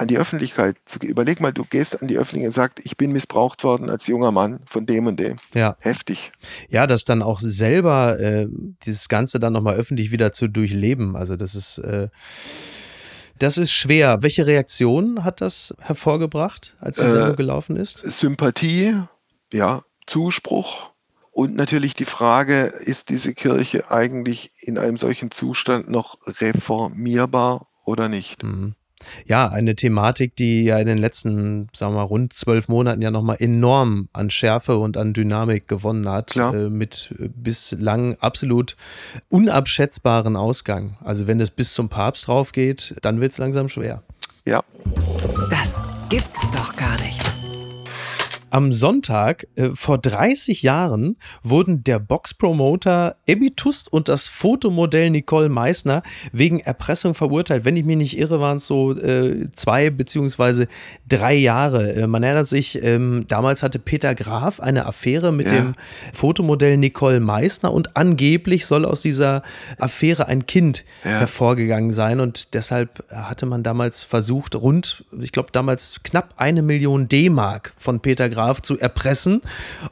an die Öffentlichkeit zu gehen. Überleg mal, du gehst an die Öffentlichkeit und sagst, ich bin missbraucht worden als junger Mann von dem und dem. Ja. Heftig. Ja, das dann auch selber, äh, dieses Ganze dann nochmal öffentlich wieder zu durchleben. Also das ist, äh, das ist schwer. Welche Reaktion hat das hervorgebracht, als die Sendung äh, gelaufen ist? Sympathie, ja, Zuspruch. Und natürlich die Frage, ist diese Kirche eigentlich in einem solchen Zustand noch reformierbar oder nicht? Mhm. Ja, eine Thematik, die ja in den letzten, sagen wir mal, rund zwölf Monaten ja nochmal enorm an Schärfe und an Dynamik gewonnen hat, äh, mit bislang absolut unabschätzbaren Ausgang. Also wenn es bis zum Papst drauf geht, dann wird es langsam schwer. Ja. Das gibt's doch gar nicht. Am Sonntag äh, vor 30 Jahren wurden der Boxpromoter Ebi Tust und das Fotomodell Nicole Meissner wegen Erpressung verurteilt. Wenn ich mich nicht irre, waren es so äh, zwei beziehungsweise drei Jahre. Äh, man erinnert sich, ähm, damals hatte Peter Graf eine Affäre mit ja. dem Fotomodell Nicole Meissner und angeblich soll aus dieser Affäre ein Kind ja. hervorgegangen sein und deshalb hatte man damals versucht, rund, ich glaube damals knapp eine Million D-Mark von Peter Graf zu erpressen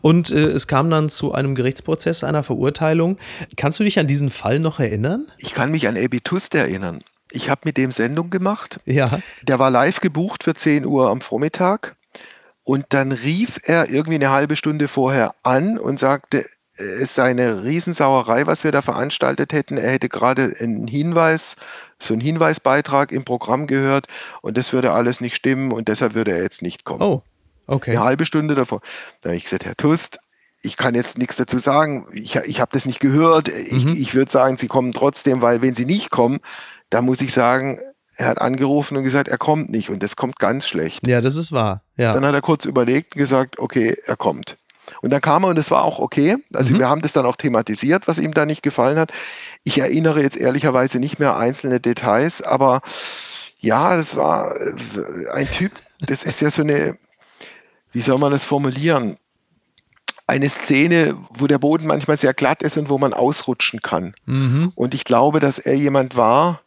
und äh, es kam dann zu einem Gerichtsprozess, einer Verurteilung. Kannst du dich an diesen Fall noch erinnern? Ich kann mich an Ebi Tust erinnern. Ich habe mit dem Sendung gemacht. Ja. Der war live gebucht für 10 Uhr am Vormittag. Und dann rief er irgendwie eine halbe Stunde vorher an und sagte, es sei eine Riesensauerei, was wir da veranstaltet hätten. Er hätte gerade einen Hinweis, so einen Hinweisbeitrag im Programm gehört und das würde alles nicht stimmen und deshalb würde er jetzt nicht kommen. Oh, okay. Eine halbe Stunde davor. Da habe ich gesagt, Herr Tust, ich kann jetzt nichts dazu sagen. Ich, ich habe das nicht gehört. Ich, mhm. ich würde sagen, Sie kommen trotzdem, weil wenn Sie nicht kommen, da muss ich sagen, er hat angerufen und gesagt, er kommt nicht und das kommt ganz schlecht. Ja, das ist wahr. Ja. Dann hat er kurz überlegt und gesagt, okay, er kommt. Und dann kam er und es war auch okay. Also mhm. wir haben das dann auch thematisiert, was ihm da nicht gefallen hat. Ich erinnere jetzt ehrlicherweise nicht mehr einzelne Details, aber ja, das war äh, ein Typ, das ist ja so eine, wie soll man das formulieren? Eine Szene, wo der Boden manchmal sehr glatt ist und wo man ausrutschen kann. Mhm. Und ich glaube, dass er jemand war,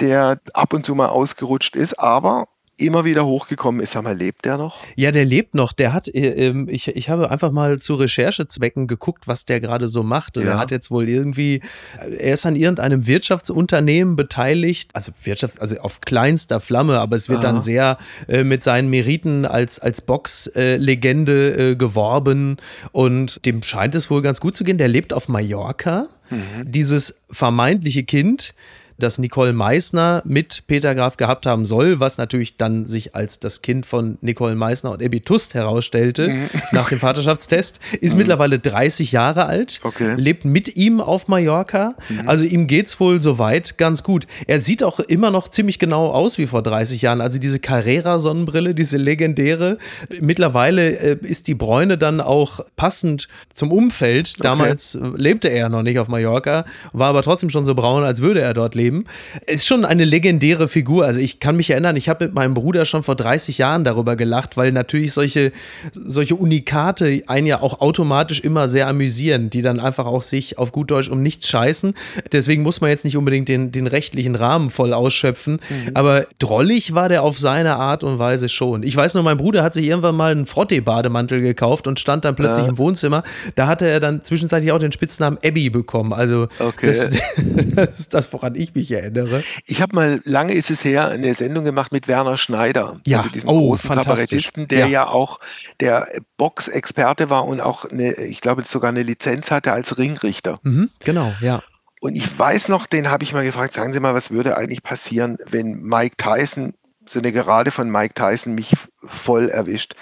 der ab und zu mal ausgerutscht ist, aber immer wieder hochgekommen ist. Sag mal, lebt der noch? Ja, der lebt noch. Der hat, äh, ähm, ich, ich habe einfach mal zu Recherchezwecken geguckt, was der gerade so macht. Und ja. er hat jetzt wohl irgendwie, er ist an irgendeinem Wirtschaftsunternehmen beteiligt, also Wirtschafts-, also auf kleinster Flamme, aber es wird Aha. dann sehr äh, mit seinen Meriten als, als Box-Legende äh, geworben. Und dem scheint es wohl ganz gut zu gehen. Der lebt auf Mallorca. Mhm. Dieses vermeintliche Kind das Nicole Meissner mit Peter Graf gehabt haben soll, was natürlich dann sich als das Kind von Nicole Meissner und Ebi Tust herausstellte mhm. nach dem Vaterschaftstest, ist mhm. mittlerweile 30 Jahre alt, okay. lebt mit ihm auf Mallorca. Mhm. Also ihm geht's wohl soweit ganz gut. Er sieht auch immer noch ziemlich genau aus wie vor 30 Jahren. Also diese Carrera-Sonnenbrille, diese legendäre. Mittlerweile äh, ist die Bräune dann auch passend zum Umfeld. Okay. Damals lebte er noch nicht auf Mallorca, war aber trotzdem schon so braun, als würde er dort leben. Leben. Ist schon eine legendäre Figur. Also ich kann mich erinnern, ich habe mit meinem Bruder schon vor 30 Jahren darüber gelacht, weil natürlich solche, solche Unikate einen ja auch automatisch immer sehr amüsieren, die dann einfach auch sich auf gut Deutsch um nichts scheißen. Deswegen muss man jetzt nicht unbedingt den, den rechtlichen Rahmen voll ausschöpfen. Mhm. Aber drollig war der auf seine Art und Weise schon. Ich weiß nur, mein Bruder hat sich irgendwann mal einen Frottee-Bademantel gekauft und stand dann plötzlich ja. im Wohnzimmer. Da hatte er dann zwischenzeitlich auch den Spitznamen Abby bekommen. Also okay. das, das ist das, woran ich mich mich erinnere. Ich habe mal, lange ist es her, eine Sendung gemacht mit Werner Schneider, ja. also diesem oh, großen Kabarettisten, der ja. ja auch der Boxexperte war und auch, eine, ich glaube, sogar eine Lizenz hatte als Ringrichter. Mhm, genau, ja. Und ich weiß noch, den habe ich mal gefragt, sagen Sie mal, was würde eigentlich passieren, wenn Mike Tyson, so eine Gerade von Mike Tyson mich voll erwischt.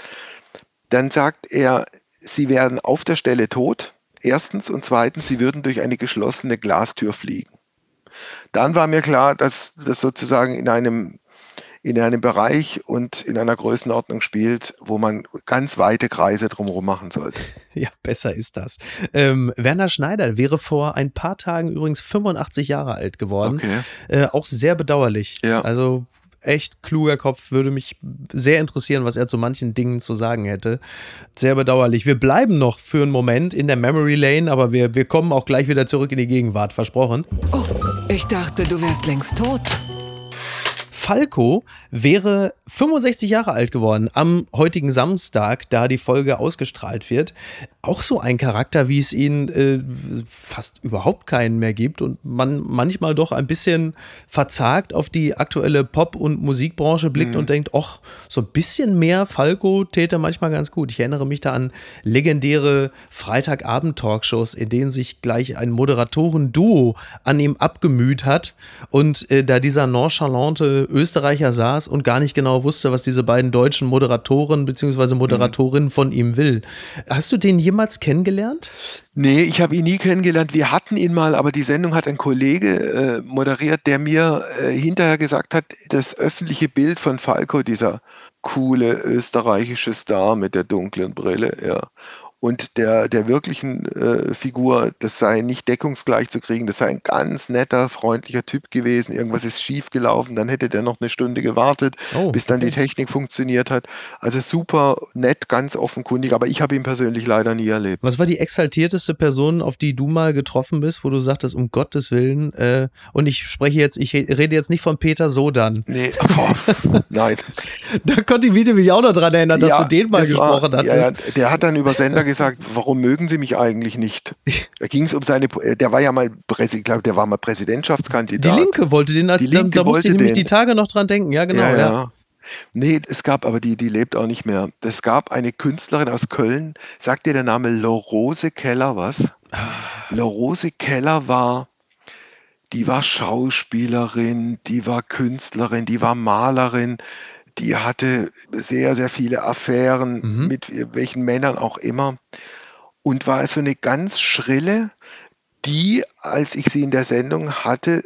Dann sagt er, Sie werden auf der Stelle tot, erstens, und zweitens, Sie würden durch eine geschlossene Glastür fliegen. Dann war mir klar, dass das sozusagen in einem in einem Bereich und in einer Größenordnung spielt, wo man ganz weite Kreise drumherum machen sollte. Ja, besser ist das. Ähm, Werner Schneider wäre vor ein paar Tagen übrigens 85 Jahre alt geworden. Okay. Äh, auch sehr bedauerlich. Ja. Also echt kluger Kopf, würde mich sehr interessieren, was er zu manchen Dingen zu sagen hätte. Sehr bedauerlich. Wir bleiben noch für einen Moment in der Memory Lane, aber wir, wir kommen auch gleich wieder zurück in die Gegenwart, versprochen. Oh, ich dachte, du wärst längst tot. Falco wäre 65 Jahre alt geworden am heutigen Samstag, da die Folge ausgestrahlt wird. Auch so ein Charakter, wie es ihn äh, fast überhaupt keinen mehr gibt und man manchmal doch ein bisschen verzagt auf die aktuelle Pop- und Musikbranche blickt mhm. und denkt, ach, so ein bisschen mehr Falco täte manchmal ganz gut. Ich erinnere mich da an legendäre Freitagabend-Talkshows, in denen sich gleich ein Moderatoren-Duo an ihm abgemüht hat und äh, da dieser nonchalante Österreicher saß und gar nicht genau wusste, was diese beiden deutschen Moderatoren bzw. Moderatorinnen mhm. von ihm will. Hast du den jemals kennengelernt? Nee, ich habe ihn nie kennengelernt. Wir hatten ihn mal, aber die Sendung hat ein Kollege äh, moderiert, der mir äh, hinterher gesagt hat, das öffentliche Bild von Falco, dieser coole österreichische Star mit der dunklen Brille, ja und der, der wirklichen äh, Figur, das sei nicht deckungsgleich zu kriegen, das sei ein ganz netter, freundlicher Typ gewesen, irgendwas ist schief gelaufen, dann hätte der noch eine Stunde gewartet, oh, bis dann okay. die Technik funktioniert hat. Also super nett, ganz offenkundig, aber ich habe ihn persönlich leider nie erlebt. Was war die exaltierteste Person, auf die du mal getroffen bist, wo du sagtest, um Gottes Willen, äh, und ich spreche jetzt, ich rede jetzt nicht von Peter Sodan. Nee, oh, nein. da konnte ich mich auch noch dran erinnern, dass ja, du den mal gesprochen war, hattest. Ja, der hat dann über Sender gesagt, warum mögen Sie mich eigentlich nicht? Da ging es um seine, der war ja mal, ich glaube, der war mal Präsidentschaftskandidat. Die Linke wollte den, als, da, da musste ich nämlich die Tage noch dran denken, ja genau. Ja, ja. ja. Nee, es gab, aber die, die lebt auch nicht mehr. Es gab eine Künstlerin aus Köln, sagt dir der Name Lorose Keller was? Lorose Keller war, die war Schauspielerin, die war Künstlerin, die war Malerin, die hatte sehr, sehr viele Affären mhm. mit welchen Männern auch immer und war so eine ganz schrille, die, als ich sie in der Sendung hatte,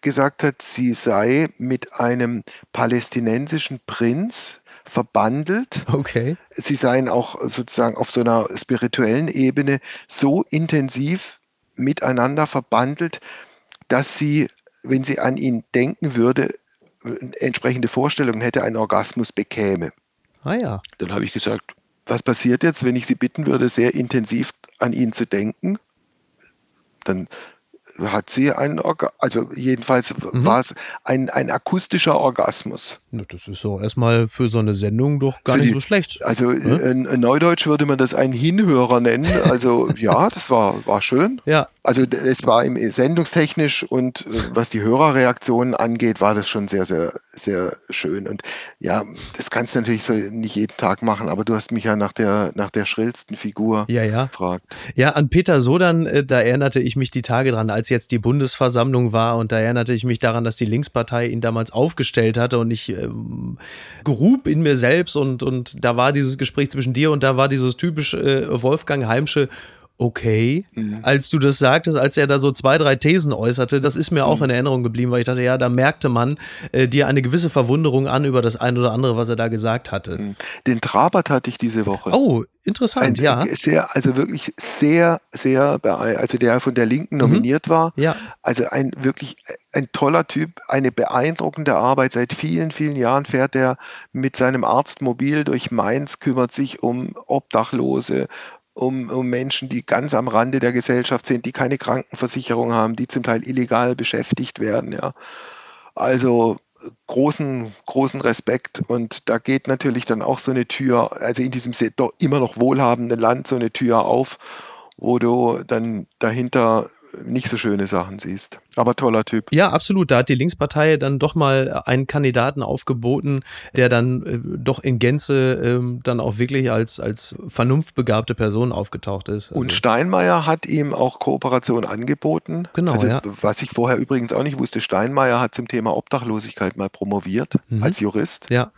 gesagt hat, sie sei mit einem palästinensischen Prinz verbandelt. Okay. Sie seien auch sozusagen auf so einer spirituellen Ebene so intensiv miteinander verbandelt, dass sie, wenn sie an ihn denken würde, entsprechende Vorstellungen hätte, einen Orgasmus bekäme. Ah ja. Dann habe ich gesagt, was passiert jetzt, wenn ich Sie bitten würde, sehr intensiv an ihn zu denken? Dann hat sie einen Orgasmus, also jedenfalls mhm. war es ein, ein akustischer Orgasmus. Das ist so erstmal für so eine Sendung doch gar für nicht die, so schlecht. Also ne? in, in, Neudeutsch würde man das einen Hinhörer nennen. Also ja, das war, war schön. Ja. Also es war im sendungstechnisch und äh, was die Hörerreaktionen angeht, war das schon sehr, sehr, sehr schön. Und ja, das kannst du natürlich so nicht jeden Tag machen, aber du hast mich ja nach der, nach der schrillsten Figur ja, ja. gefragt. Ja, an Peter Sodan, äh, da erinnerte ich mich die Tage dran, als jetzt die Bundesversammlung war und da erinnerte ich mich daran, dass die Linkspartei ihn damals aufgestellt hatte und ich ähm, grub in mir selbst und, und da war dieses Gespräch zwischen dir und da war dieses typisch äh, Wolfgang Heimsche okay, mhm. als du das sagtest, als er da so zwei, drei Thesen äußerte, das ist mir auch mhm. in Erinnerung geblieben, weil ich dachte, ja, da merkte man äh, dir eine gewisse Verwunderung an über das ein oder andere, was er da gesagt hatte. Mhm. Den Trabert hatte ich diese Woche. Oh, interessant, ein, ja. Sehr, also wirklich sehr, sehr, also der von der Linken mhm. nominiert war. Ja. Also ein wirklich ein toller Typ, eine beeindruckende Arbeit. Seit vielen, vielen Jahren fährt er mit seinem Arztmobil durch Mainz, kümmert sich um Obdachlose, um, um Menschen, die ganz am Rande der Gesellschaft sind, die keine Krankenversicherung haben, die zum Teil illegal beschäftigt werden. Ja. Also großen, großen Respekt. Und da geht natürlich dann auch so eine Tür, also in diesem immer noch wohlhabenden Land, so eine Tür auf, wo du dann dahinter nicht so schöne Sachen siehst. Aber toller Typ. Ja, absolut. Da hat die Linkspartei dann doch mal einen Kandidaten aufgeboten, der dann äh, doch in Gänze äh, dann auch wirklich als, als vernunftbegabte Person aufgetaucht ist. Also Und Steinmeier hat ihm auch Kooperation angeboten. Genau. Also, ja. Was ich vorher übrigens auch nicht wusste, Steinmeier hat zum Thema Obdachlosigkeit mal promoviert mhm. als Jurist. Ja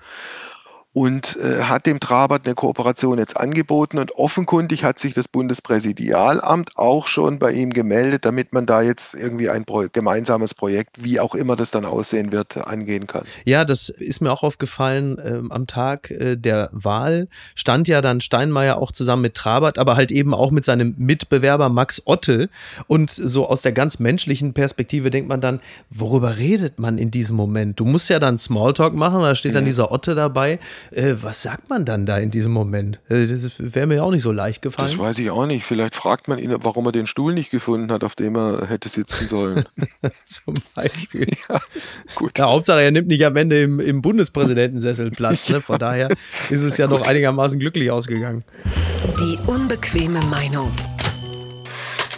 und äh, hat dem Trabert eine Kooperation jetzt angeboten und offenkundig hat sich das Bundespräsidialamt auch schon bei ihm gemeldet, damit man da jetzt irgendwie ein Pro gemeinsames Projekt, wie auch immer das dann aussehen wird, angehen kann. Ja, das ist mir auch aufgefallen. Ähm, am Tag äh, der Wahl stand ja dann Steinmeier auch zusammen mit Trabert, aber halt eben auch mit seinem Mitbewerber Max Otte. Und so aus der ganz menschlichen Perspektive denkt man dann, worüber redet man in diesem Moment? Du musst ja dann Smalltalk machen, da steht dann mhm. dieser Otte dabei äh, was sagt man dann da in diesem Moment? Äh, das wäre mir auch nicht so leicht gefallen. Das weiß ich auch nicht. Vielleicht fragt man ihn, warum er den Stuhl nicht gefunden hat, auf dem er hätte sitzen sollen. Zum Beispiel. Ja, gut. Ja, Hauptsache, er nimmt nicht am Ende im, im Bundespräsidentensessel Platz. Ne? Von daher ist es ja, ja noch einigermaßen glücklich ausgegangen. Die unbequeme Meinung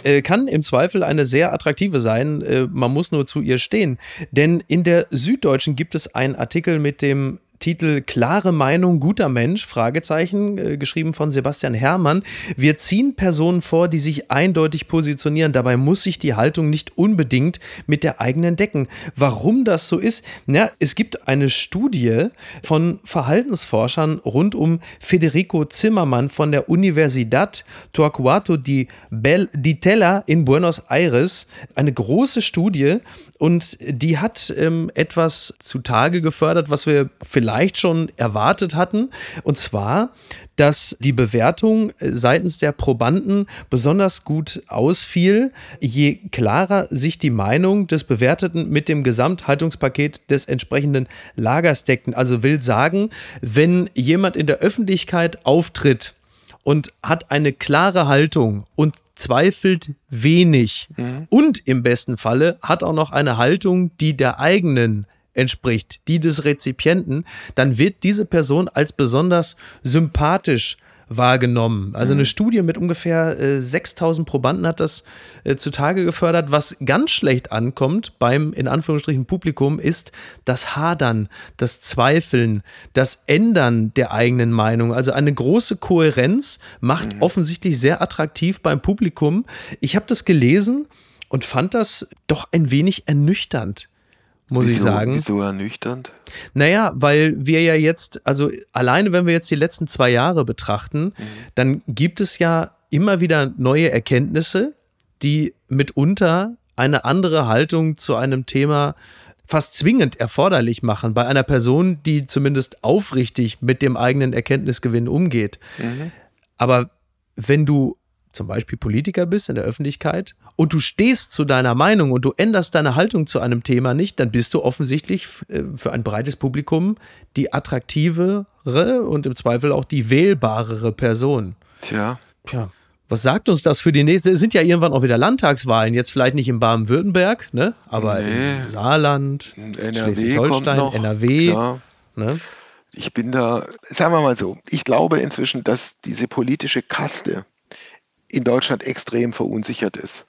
äh, kann im Zweifel eine sehr attraktive sein. Man muss nur zu ihr stehen. Denn in der Süddeutschen gibt es einen Artikel mit dem Titel Klare Meinung, guter Mensch, Fragezeichen, äh, geschrieben von Sebastian Herrmann. Wir ziehen Personen vor, die sich eindeutig positionieren. Dabei muss sich die Haltung nicht unbedingt mit der eigenen decken. Warum das so ist? Ja, es gibt eine Studie von Verhaltensforschern rund um Federico Zimmermann von der Universidad Torquato di, Bel di Tella in Buenos Aires. Eine große Studie und die hat ähm, etwas zutage gefördert, was wir vielleicht vielleicht schon erwartet hatten. Und zwar, dass die Bewertung seitens der Probanden besonders gut ausfiel, je klarer sich die Meinung des Bewerteten mit dem Gesamthaltungspaket des entsprechenden Lagers deckten. Also will sagen, wenn jemand in der Öffentlichkeit auftritt, und hat eine klare Haltung und zweifelt wenig mhm. und im besten Falle hat auch noch eine Haltung, die der eigenen entspricht, die des Rezipienten, dann wird diese Person als besonders sympathisch wahrgenommen. Also eine mhm. Studie mit ungefähr äh, 6000 Probanden hat das äh, zutage gefördert. Was ganz schlecht ankommt beim in Anführungsstrichen Publikum ist das Hadern, das Zweifeln, das Ändern der eigenen Meinung. Also eine große Kohärenz macht mhm. offensichtlich sehr attraktiv beim Publikum. Ich habe das gelesen und fand das doch ein wenig ernüchternd muss wieso, ich sagen. Wieso ernüchternd? Naja, weil wir ja jetzt, also alleine wenn wir jetzt die letzten zwei Jahre betrachten, mhm. dann gibt es ja immer wieder neue Erkenntnisse, die mitunter eine andere Haltung zu einem Thema fast zwingend erforderlich machen bei einer Person, die zumindest aufrichtig mit dem eigenen Erkenntnisgewinn umgeht. Mhm. Aber wenn du zum Beispiel Politiker bist in der Öffentlichkeit und du stehst zu deiner Meinung und du änderst deine Haltung zu einem Thema nicht, dann bist du offensichtlich äh, für ein breites Publikum die attraktivere und im Zweifel auch die wählbarere Person. Tja. Tja. Was sagt uns das für die nächste? Es sind ja irgendwann auch wieder Landtagswahlen. Jetzt vielleicht nicht in Baden-Württemberg, ne? aber nee. im Saarland, Schleswig-Holstein, NRW. Ne? Ich bin da, sagen wir mal so, ich glaube inzwischen, dass diese politische Kaste, in Deutschland extrem verunsichert ist.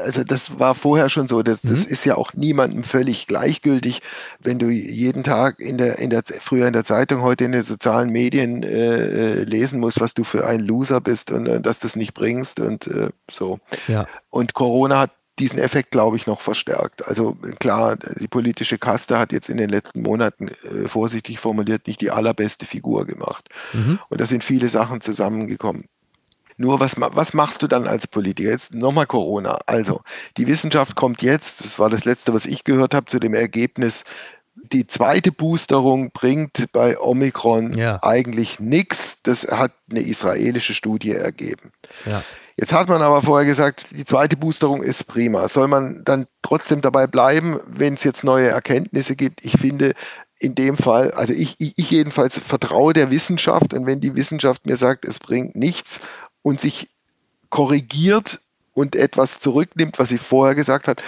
Also das war vorher schon so. Das, das mhm. ist ja auch niemandem völlig gleichgültig, wenn du jeden Tag in der, in der früher in der Zeitung, heute in den sozialen Medien äh, äh lesen musst, was du für ein Loser bist und äh, dass du es nicht bringst und äh, so. Ja. Und Corona hat diesen Effekt, glaube ich, noch verstärkt. Also klar, die politische Kaste hat jetzt in den letzten Monaten, äh, vorsichtig formuliert, nicht die allerbeste Figur gemacht. Mhm. Und da sind viele Sachen zusammengekommen. Nur was, was machst du dann als Politiker? Jetzt nochmal Corona. Also, die Wissenschaft kommt jetzt, das war das Letzte, was ich gehört habe, zu dem Ergebnis, die zweite Boosterung bringt bei Omikron ja. eigentlich nichts. Das hat eine israelische Studie ergeben. Ja. Jetzt hat man aber vorher gesagt, die zweite Boosterung ist prima. Soll man dann trotzdem dabei bleiben, wenn es jetzt neue Erkenntnisse gibt? Ich finde, in dem Fall, also ich, ich, jedenfalls vertraue der Wissenschaft und wenn die Wissenschaft mir sagt, es bringt nichts und sich korrigiert und etwas zurücknimmt, was sie vorher gesagt hat,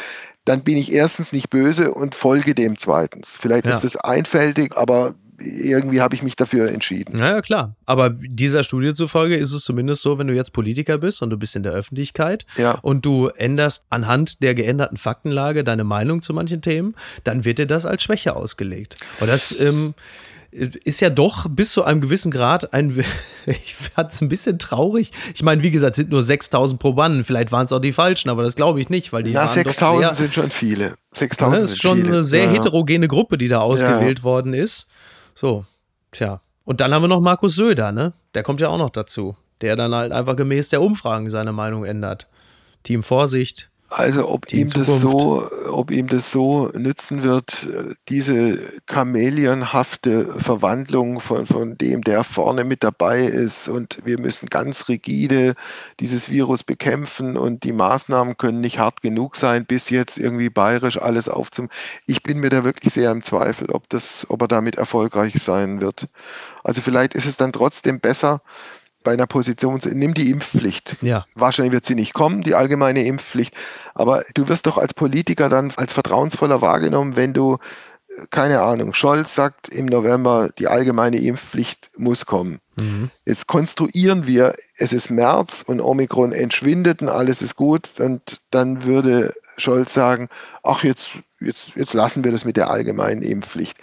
dann bin ich erstens nicht böse und folge dem zweitens. Vielleicht ja. ist das einfältig, aber irgendwie habe ich mich dafür entschieden. Naja, klar. Aber dieser Studie zufolge ist es zumindest so, wenn du jetzt Politiker bist und du bist in der Öffentlichkeit ja. und du änderst anhand der geänderten Faktenlage deine Meinung zu manchen Themen, dann wird dir das als Schwäche ausgelegt. Und das ähm, ist ja doch bis zu einem gewissen Grad ein, ich fand es ein bisschen traurig. Ich meine, wie gesagt, es sind nur 6000 Probanden, vielleicht waren es auch die falschen, aber das glaube ich nicht, weil die Ja, 6000 sind schon viele. 6000 das ist schon viele. eine sehr ja. heterogene Gruppe, die da ausgewählt ja. worden ist. So, tja. Und dann haben wir noch Markus Söder, ne? Der kommt ja auch noch dazu, der dann halt einfach gemäß der Umfragen seine Meinung ändert. Team Vorsicht, also ob ihm das so, ob ihm das so nützen wird, diese chameleonhafte Verwandlung von, von dem, der vorne mit dabei ist und wir müssen ganz rigide dieses Virus bekämpfen und die Maßnahmen können nicht hart genug sein, bis jetzt irgendwie bayerisch alles aufzum. Ich bin mir da wirklich sehr im Zweifel, ob das, ob er damit erfolgreich sein wird. Also vielleicht ist es dann trotzdem besser, bei einer Position, nimm die Impfpflicht. Ja. Wahrscheinlich wird sie nicht kommen, die allgemeine Impfpflicht. Aber du wirst doch als Politiker dann als vertrauensvoller wahrgenommen, wenn du, keine Ahnung, Scholz sagt im November, die allgemeine Impfpflicht muss kommen. Mhm. Jetzt konstruieren wir, es ist März und Omikron entschwindet und alles ist gut. Und dann würde Scholz sagen, ach, jetzt, jetzt, jetzt lassen wir das mit der allgemeinen Impfpflicht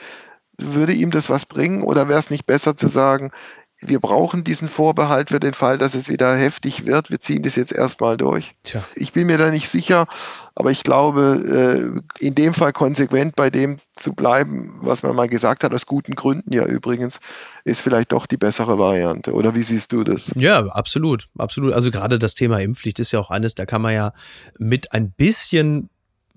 würde ihm das was bringen oder wäre es nicht besser zu sagen, wir brauchen diesen Vorbehalt für den Fall, dass es wieder heftig wird. Wir ziehen das jetzt erstmal durch. Tja. Ich bin mir da nicht sicher, aber ich glaube, äh, in dem Fall konsequent bei dem zu bleiben, was man mal gesagt hat, aus guten Gründen ja übrigens, ist vielleicht doch die bessere Variante. Oder wie siehst du das? Ja, absolut, absolut. Also gerade das Thema Impfpflicht ist ja auch eines, da kann man ja mit ein bisschen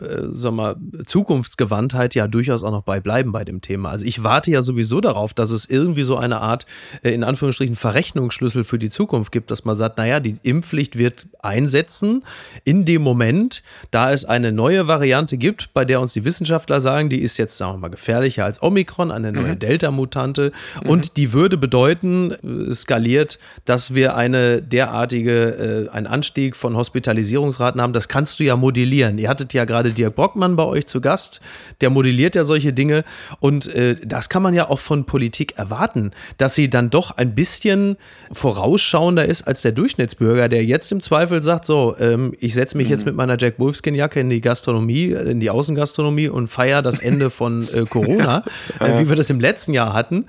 äh, sag mal, Zukunftsgewandtheit ja durchaus auch noch bei bleiben bei dem Thema. Also ich warte ja sowieso darauf, dass es irgendwie so eine Art, äh, in Anführungsstrichen, Verrechnungsschlüssel für die Zukunft gibt, dass man sagt, naja, die Impfpflicht wird einsetzen in dem Moment, da es eine neue Variante gibt, bei der uns die Wissenschaftler sagen, die ist jetzt, sagen wir mal, gefährlicher als Omikron, eine neue mhm. Delta-Mutante mhm. und die würde bedeuten, äh, skaliert, dass wir eine derartige, äh, einen Anstieg von Hospitalisierungsraten haben. Das kannst du ja modellieren. Ihr hattet ja gerade Dirk Brockmann bei euch zu Gast, der modelliert ja solche Dinge und äh, das kann man ja auch von Politik erwarten, dass sie dann doch ein bisschen vorausschauender ist als der Durchschnittsbürger, der jetzt im Zweifel sagt, so, ähm, ich setze mich mhm. jetzt mit meiner Jack Wolfskin Jacke in die Gastronomie, in die Außengastronomie und feiere das Ende von äh, Corona, äh, wie wir das im letzten Jahr hatten.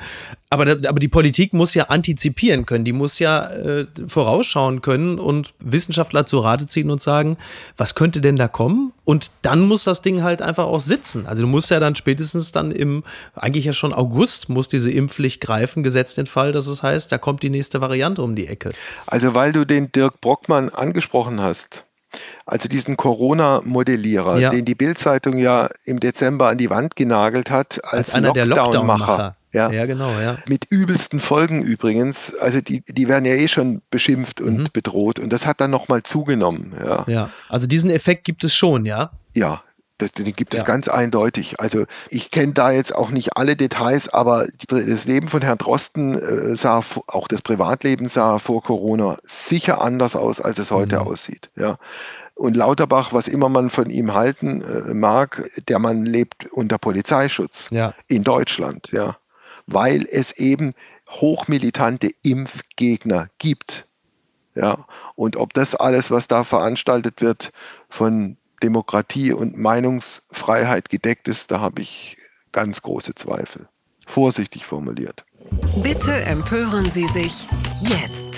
Aber, aber die Politik muss ja antizipieren können, die muss ja äh, vorausschauen können und Wissenschaftler zu Rate ziehen und sagen, was könnte denn da kommen? Und dann muss das Ding halt einfach auch sitzen. Also du musst ja dann spätestens dann im, eigentlich ja schon August, muss diese Impfpflicht greifen, gesetzt den Fall, dass es heißt, da kommt die nächste Variante um die Ecke. Also weil du den Dirk Brockmann angesprochen hast, also diesen Corona-Modellierer, ja. den die Bildzeitung ja im Dezember an die Wand genagelt hat, als, als einer Lockdown-Macher. Ja. ja, genau, ja. Mit übelsten Folgen übrigens. Also die, die werden ja eh schon beschimpft und mhm. bedroht und das hat dann nochmal zugenommen. Ja. ja, also diesen Effekt gibt es schon, ja? Ja, den gibt es ja. ganz eindeutig. Also ich kenne da jetzt auch nicht alle Details, aber das Leben von Herrn Drosten äh, sah, auch das Privatleben sah vor Corona sicher anders aus, als es heute mhm. aussieht. Ja. Und Lauterbach, was immer man von ihm halten äh, mag, der Mann lebt unter Polizeischutz ja. in Deutschland, ja, weil es eben hochmilitante Impfgegner gibt. Ja, und ob das alles, was da veranstaltet wird, von Demokratie und Meinungsfreiheit gedeckt ist, da habe ich ganz große Zweifel. Vorsichtig formuliert. Bitte empören Sie sich jetzt.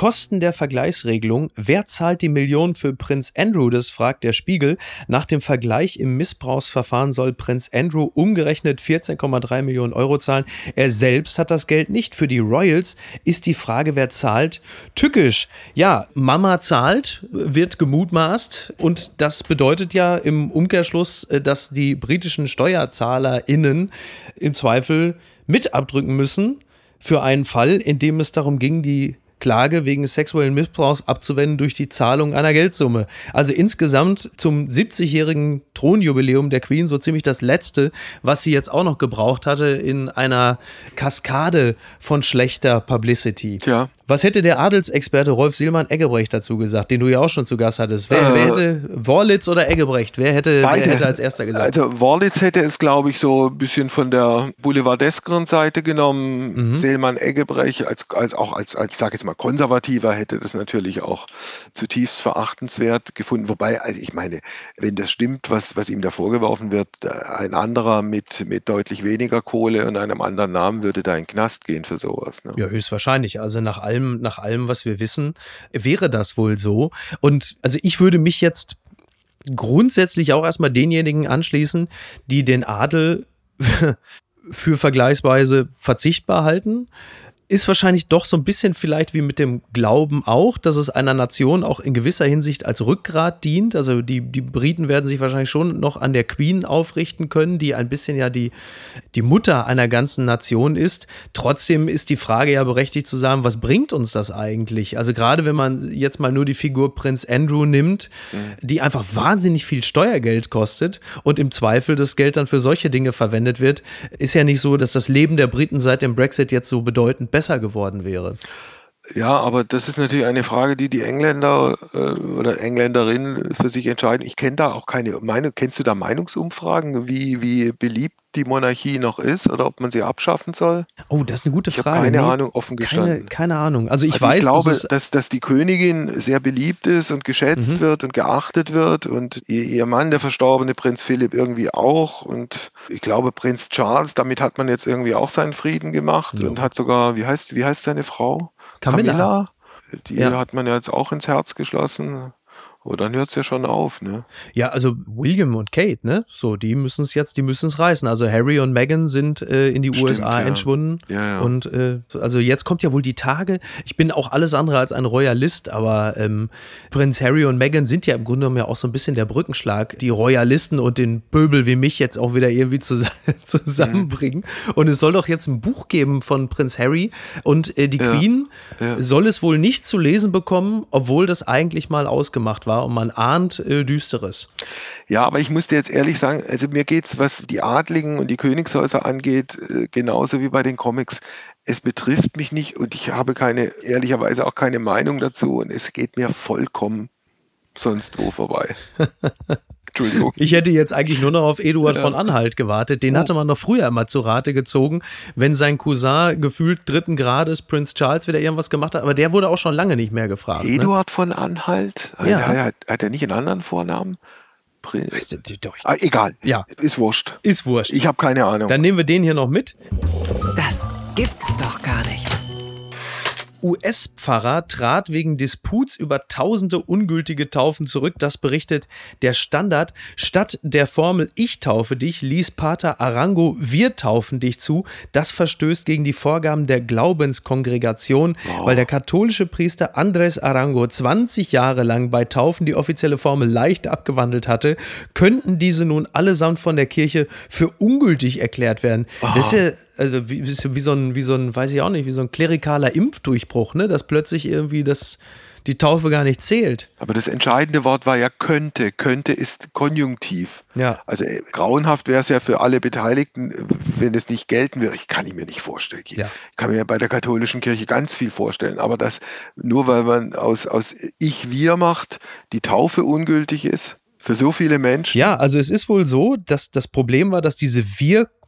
Kosten der Vergleichsregelung. Wer zahlt die Millionen für Prinz Andrew? Das fragt der Spiegel. Nach dem Vergleich im Missbrauchsverfahren soll Prinz Andrew umgerechnet 14,3 Millionen Euro zahlen. Er selbst hat das Geld nicht. Für die Royals ist die Frage, wer zahlt, tückisch. Ja, Mama zahlt, wird gemutmaßt. Und das bedeutet ja im Umkehrschluss, äh, dass die britischen SteuerzahlerInnen im Zweifel mit abdrücken müssen für einen Fall, in dem es darum ging, die Klage wegen sexuellen Missbrauchs abzuwenden durch die Zahlung einer Geldsumme. Also insgesamt zum 70-jährigen Thronjubiläum der Queen so ziemlich das letzte, was sie jetzt auch noch gebraucht hatte in einer Kaskade von schlechter Publicity. Tja. Was hätte der Adelsexperte Rolf Sielmann Eggebrecht dazu gesagt, den du ja auch schon zu Gast hattest? Wer, äh, wer hätte Worlitz oder Eggebrecht? Wer hätte, wer hätte als erster gesagt? Also Worlitz hätte es, glaube ich, so ein bisschen von der boulevardeskeren Seite genommen. Mhm. Seelmann Eggebrecht als, als auch als, als ich sage jetzt mal konservativer hätte das natürlich auch zutiefst verachtenswert gefunden. Wobei, also ich meine, wenn das stimmt, was, was ihm da vorgeworfen wird, ein anderer mit, mit deutlich weniger Kohle und einem anderen Namen würde da in den Knast gehen für sowas. Ne? Ja, höchstwahrscheinlich. Also nach allem, nach allem, was wir wissen, wäre das wohl so. Und also ich würde mich jetzt grundsätzlich auch erstmal denjenigen anschließen, die den Adel für vergleichsweise verzichtbar halten ist wahrscheinlich doch so ein bisschen vielleicht wie mit dem Glauben auch, dass es einer Nation auch in gewisser Hinsicht als Rückgrat dient. Also die, die Briten werden sich wahrscheinlich schon noch an der Queen aufrichten können, die ein bisschen ja die, die Mutter einer ganzen Nation ist. Trotzdem ist die Frage ja berechtigt zu sagen, was bringt uns das eigentlich? Also gerade wenn man jetzt mal nur die Figur Prinz Andrew nimmt, mhm. die einfach wahnsinnig viel Steuergeld kostet und im Zweifel das Geld dann für solche Dinge verwendet wird, ist ja nicht so, dass das Leben der Briten seit dem Brexit jetzt so bedeutend besser besser geworden wäre. Ja, aber das ist natürlich eine Frage, die die Engländer äh, oder Engländerinnen für sich entscheiden. Ich kenne da auch keine Meinung. Kennst du da Meinungsumfragen, wie, wie beliebt die Monarchie noch ist oder ob man sie abschaffen soll? Oh, das ist eine gute ich Frage. Keine nee, Ahnung, offen gestanden. Keine, keine, Ahnung. Also ich also weiß, ich glaube, dass, dass, dass, die Königin sehr beliebt ist und geschätzt mhm. wird und geachtet wird und ihr, ihr, Mann, der verstorbene Prinz Philipp, irgendwie auch. Und ich glaube, Prinz Charles, damit hat man jetzt irgendwie auch seinen Frieden gemacht ja. und hat sogar, wie heißt, wie heißt seine Frau? Camilla. Camilla. Die ja. hat man ja jetzt auch ins Herz geschlossen. Oh, dann hört es ja schon auf, ne? Ja, also William und Kate, ne? So, die müssen es jetzt, die müssen es reißen. Also Harry und Meghan sind äh, in die Stimmt, USA ja. entschwunden. Ja, ja. Und äh, also jetzt kommt ja wohl die Tage. Ich bin auch alles andere als ein Royalist, aber ähm, Prinz Harry und Meghan sind ja im Grunde genommen ja auch so ein bisschen der Brückenschlag, die Royalisten und den Pöbel wie mich jetzt auch wieder irgendwie zus zusammenbringen. Und es soll doch jetzt ein Buch geben von Prinz Harry und äh, die Queen soll es wohl nicht zu lesen bekommen, obwohl das eigentlich mal ausgemacht war und man ahnt äh, Düsteres. Ja, aber ich muss dir jetzt ehrlich sagen, also mir geht's, was die Adligen und die Königshäuser angeht, äh, genauso wie bei den Comics. Es betrifft mich nicht und ich habe keine, ehrlicherweise auch keine Meinung dazu und es geht mir vollkommen sonst wo vorbei. Entschuldigung. Ich hätte jetzt eigentlich nur noch auf Eduard Ja. von Anhalt gewartet. Den Oh. hatte man noch früher immer zu Rate gezogen, wenn sein Cousin gefühlt dritten Grades, Prinz Charles, wieder irgendwas gemacht hat. Aber der wurde auch schon lange nicht mehr gefragt. Ne? Eduard von Anhalt? Ja. Hat, hat er nicht einen anderen Vornamen? Weißt du, doch, Ah, egal. Ja. Ist wurscht. ist wurscht. Ich habe keine Ahnung. Dann nehmen wir den hier noch mit. Das gibt's doch gar nicht. US-Pfarrer trat wegen Disputs über tausende ungültige Taufen zurück. Das berichtet der Standard. Statt der Formel Ich taufe dich, ließ Pater Arango Wir taufen dich zu. Das verstößt gegen die Vorgaben der Glaubenskongregation, weil der katholische Priester Andres Arango 20 Jahre lang bei Taufen die offizielle Formel leicht abgewandelt hatte, könnten diese nun allesamt von der Kirche für ungültig erklärt werden. Das ist ja also wie, wie so ein, wie so ein, weiß ich auch nicht, wie so ein klerikaler Impfdurchbruch, ne? Dass plötzlich irgendwie das, die Taufe gar nicht zählt. Aber das entscheidende Wort war ja könnte. Könnte ist Konjunktiv. Ja. Also äh, grauenhaft wäre es ja für alle Beteiligten, äh, wenn es nicht gelten würde. Ich kann ich mir nicht vorstellen. Ich Ja. kann mir ja bei der katholischen Kirche ganz viel vorstellen. Aber dass nur weil man aus, aus Ich-Wir macht, die Taufe ungültig ist, für so viele Menschen. Ja, also es ist wohl so, dass das Problem war, dass diese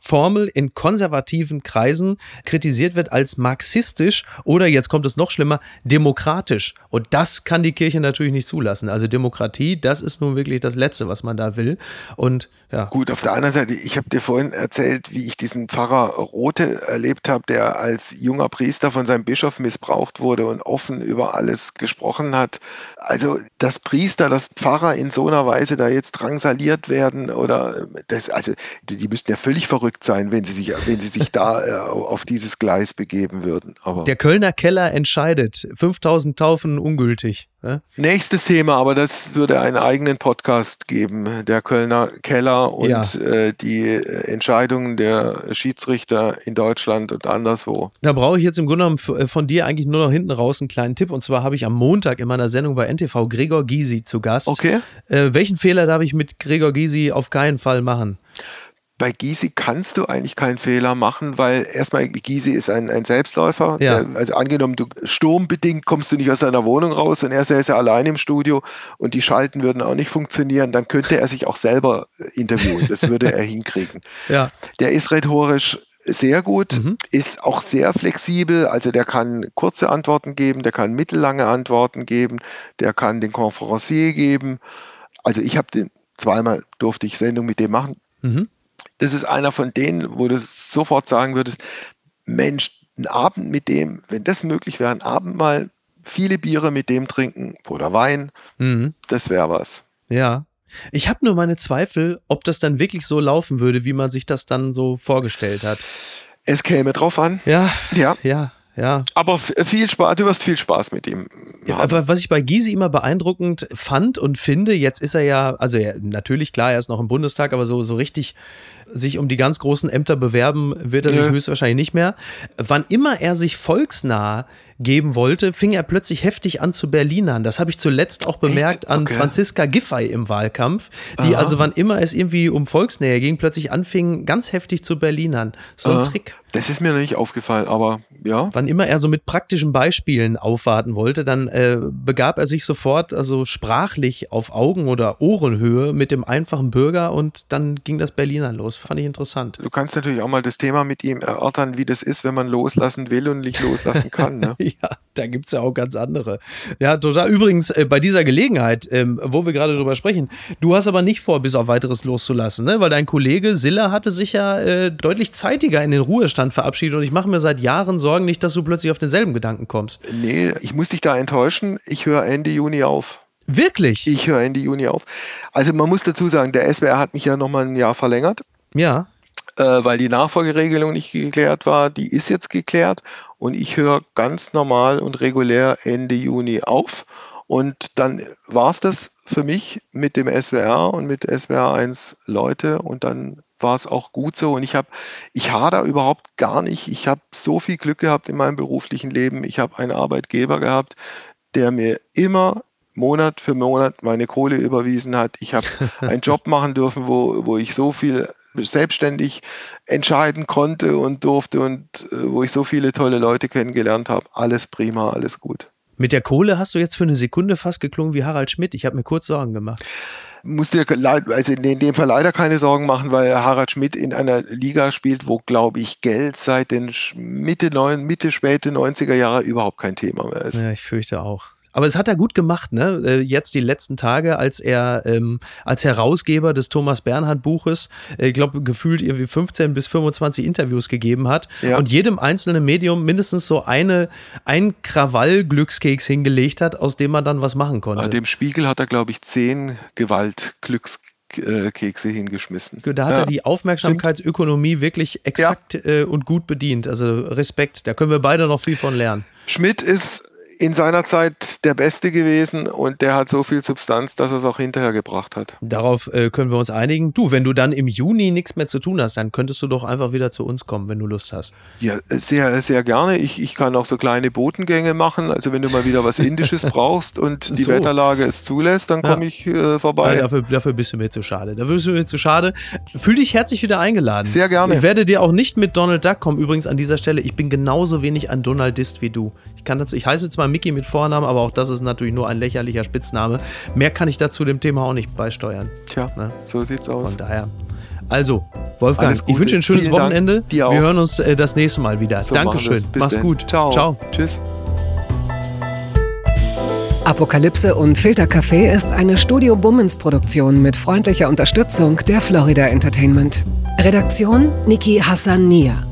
Wir-Formel in konservativen Kreisen kritisiert wird als marxistisch oder jetzt kommt es noch schlimmer, demokratisch. Und das kann die Kirche natürlich nicht zulassen. Also Demokratie, das ist nun wirklich das Letzte, was man da will. Und ja. Gut, auf der anderen Seite, ich habe dir vorhin erzählt, wie ich diesen Pfarrer Rote erlebt habe, der als junger Priester von seinem Bischof missbraucht wurde und offen über alles gesprochen hat. Also, dass Priester, dass Pfarrer in so einer Weise da jetzt drangsaliert werden oder das, also die, die müssten ja völlig verrückt sein, wenn sie sich, wenn sie sich da äh, auf dieses Gleis begeben würden. Aber Der Kölner Keller entscheidet. 5000 Taufen ungültig. Ne? nächstes Thema, aber das würde einen eigenen Podcast geben, der Kölner Keller und Ja. äh, die äh, Entscheidungen der Schiedsrichter in Deutschland und anderswo. Da brauche ich jetzt im Grunde genommen äh, von dir eigentlich nur noch hinten raus einen kleinen Tipp. Und zwar habe ich am Montag in meiner Sendung bei NTV Gregor Gysi zu Gast. Okay. Äh, welchen Fehler darf ich mit Gregor Gysi auf keinen Fall machen? Bei Gysi kannst du eigentlich keinen Fehler machen, weil erstmal Gysi ist ein, ein Selbstläufer. Ja. Der, also angenommen, du sturmbedingt kommst du nicht aus deiner Wohnung raus und er säße allein im Studio und die Schalten würden auch nicht funktionieren, dann könnte er sich auch selber äh, interviewen. Das würde er hinkriegen. Ja. Der ist rhetorisch sehr gut, Mhm. ist auch sehr flexibel, also der kann kurze Antworten geben, der kann mittellange Antworten geben, der kann den Conferencier geben. Also ich habe den zweimal durfte ich Sendung mit dem machen. Mhm. Das ist einer von denen, wo du sofort sagen würdest, Mensch, ein Abend mit dem, wenn das möglich wäre, ein Abend mal viele Biere mit dem trinken oder Wein, Mhm. das wäre was. Ja. Ich habe nur meine Zweifel, ob das dann wirklich so laufen würde, wie man sich das dann so vorgestellt hat. Es käme drauf an. Ja, Ja, ja, ja. aber viel Spaß, du wirst viel Spaß mit ihm Ja, aber was ich bei Gysi immer beeindruckend fand und finde, jetzt ist er ja, also ja, natürlich klar, er ist noch im Bundestag, aber so, so richtig sich um die ganz großen Ämter bewerben wird er sich Nö. höchstwahrscheinlich nicht mehr. Wann immer er sich volksnah geben wollte, fing er plötzlich heftig an zu Berlinern. Das habe ich zuletzt auch bemerkt an Okay. Franziska Giffey im Wahlkampf, die Aha. also wann immer es irgendwie um Volksnähe ging, plötzlich anfing, ganz heftig zu Berlinern. So ein Aha. Trick. Das ist mir noch nicht aufgefallen, aber ja. Wann immer er so mit praktischen Beispielen aufwarten wollte, dann äh, begab er sich sofort also sprachlich auf Augen- oder Ohrenhöhe mit dem einfachen Bürger und dann ging das Berliner los. Fand ich interessant. Du kannst natürlich auch mal das Thema mit ihm erörtern, wie das ist, wenn man loslassen will und nicht loslassen kann. Ne? Ja, da gibt es ja auch ganz andere. Ja, total. Übrigens, äh, bei dieser Gelegenheit, ähm, wo wir gerade drüber sprechen, du hast aber nicht vor, bis auf weiteres loszulassen, ne? weil dein Kollege Silla hatte sich ja äh, deutlich zeitiger in den Ruhestand verabschiedet und ich mache mir seit Jahren Sorgen nicht, dass du plötzlich auf denselben Gedanken kommst. Nee, ich muss dich da enttäuschen. Ich höre Ende Juni auf. Wirklich? Ich höre Ende Juni auf. Also man muss dazu sagen, der SWR hat mich ja nochmal ein Jahr verlängert. Ja. Äh, weil die Nachfolgeregelung nicht geklärt war. Die ist jetzt geklärt und ich höre ganz normal und regulär Ende Juni auf. Und dann war es das für mich mit dem SWR und mit SWR 1 Leute und dann war es auch gut so. Und ich habe, ich hader überhaupt gar nicht. Ich habe so viel Glück gehabt in meinem beruflichen Leben. Ich habe einen Arbeitgeber gehabt, der mir immer Monat für Monat meine Kohle überwiesen hat. Ich habe einen Job machen dürfen, wo, wo ich so viel selbstständig entscheiden konnte und durfte und äh, wo ich so viele tolle Leute kennengelernt habe. Alles prima, alles gut. Mit der Kohle hast du jetzt für eine Sekunde fast geklungen wie Harald Schmidt. Ich habe mir kurz Sorgen gemacht. Musst dir also in dem Fall leider keine Sorgen machen, weil Harald Schmidt in einer Liga spielt, wo, glaube ich, Geld seit den Mitte, Mitte, späte 90er Jahre überhaupt kein Thema mehr ist. Ja, ich fürchte auch. Aber es hat er gut gemacht, ne? Äh, jetzt die letzten Tage, als er ähm, als Herausgeber des Thomas Bernhard Buches, äh, ich glaube, gefühlt irgendwie 15 bis 25 Interviews gegeben hat ja. und jedem einzelnen Medium mindestens so eine, ein Krawall-Glückskeks hingelegt hat, aus dem man dann was machen konnte. Dem Spiegel hat er, glaube ich, zehn Gewalt-Glückskekse hingeschmissen. Da hat ja. er die Aufmerksamkeitsökonomie wirklich exakt ja. äh, und gut bedient. Also Respekt, da können wir beide noch viel von lernen. Schmidt ist in seiner Zeit der Beste gewesen und der hat so viel Substanz, dass er es auch hinterher gebracht hat. Darauf äh, können wir uns einigen. Du, wenn du dann im Juni nichts mehr zu tun hast, dann könntest du doch einfach wieder zu uns kommen, wenn du Lust hast. Ja, sehr, sehr gerne. Ich, ich kann auch so kleine Botengänge machen. Also wenn du mal wieder was Indisches brauchst und die so. Wetterlage es zulässt, dann komme ja. ich äh, vorbei. Ja, dafür, dafür bist du mir zu schade. Dafür bist du mir zu schade. Fühl dich herzlich wieder eingeladen. Sehr gerne. Ich werde dir auch nicht mit Donald Duck kommen. Übrigens an dieser Stelle, ich bin genauso wenig ein Donaldist wie du. Ich kann dazu, ich heiße zwar Mickey mit Vornamen, aber auch das ist natürlich nur ein lächerlicher Spitzname. Mehr kann ich dazu dem Thema auch nicht beisteuern. Tja, ne? so sieht's aus. Von daher. Also, Wolfgang, ich wünsche ein schönes Vielen Wochenende. Wir hören uns äh, das nächste Mal wieder. So Dankeschön. Mach's denn. gut. Ciao. Ciao. Tschüss. Apokalypse und Filtercafé ist eine Studio Bummens Produktion mit freundlicher Unterstützung der Florida Entertainment. Redaktion Niki Hassania.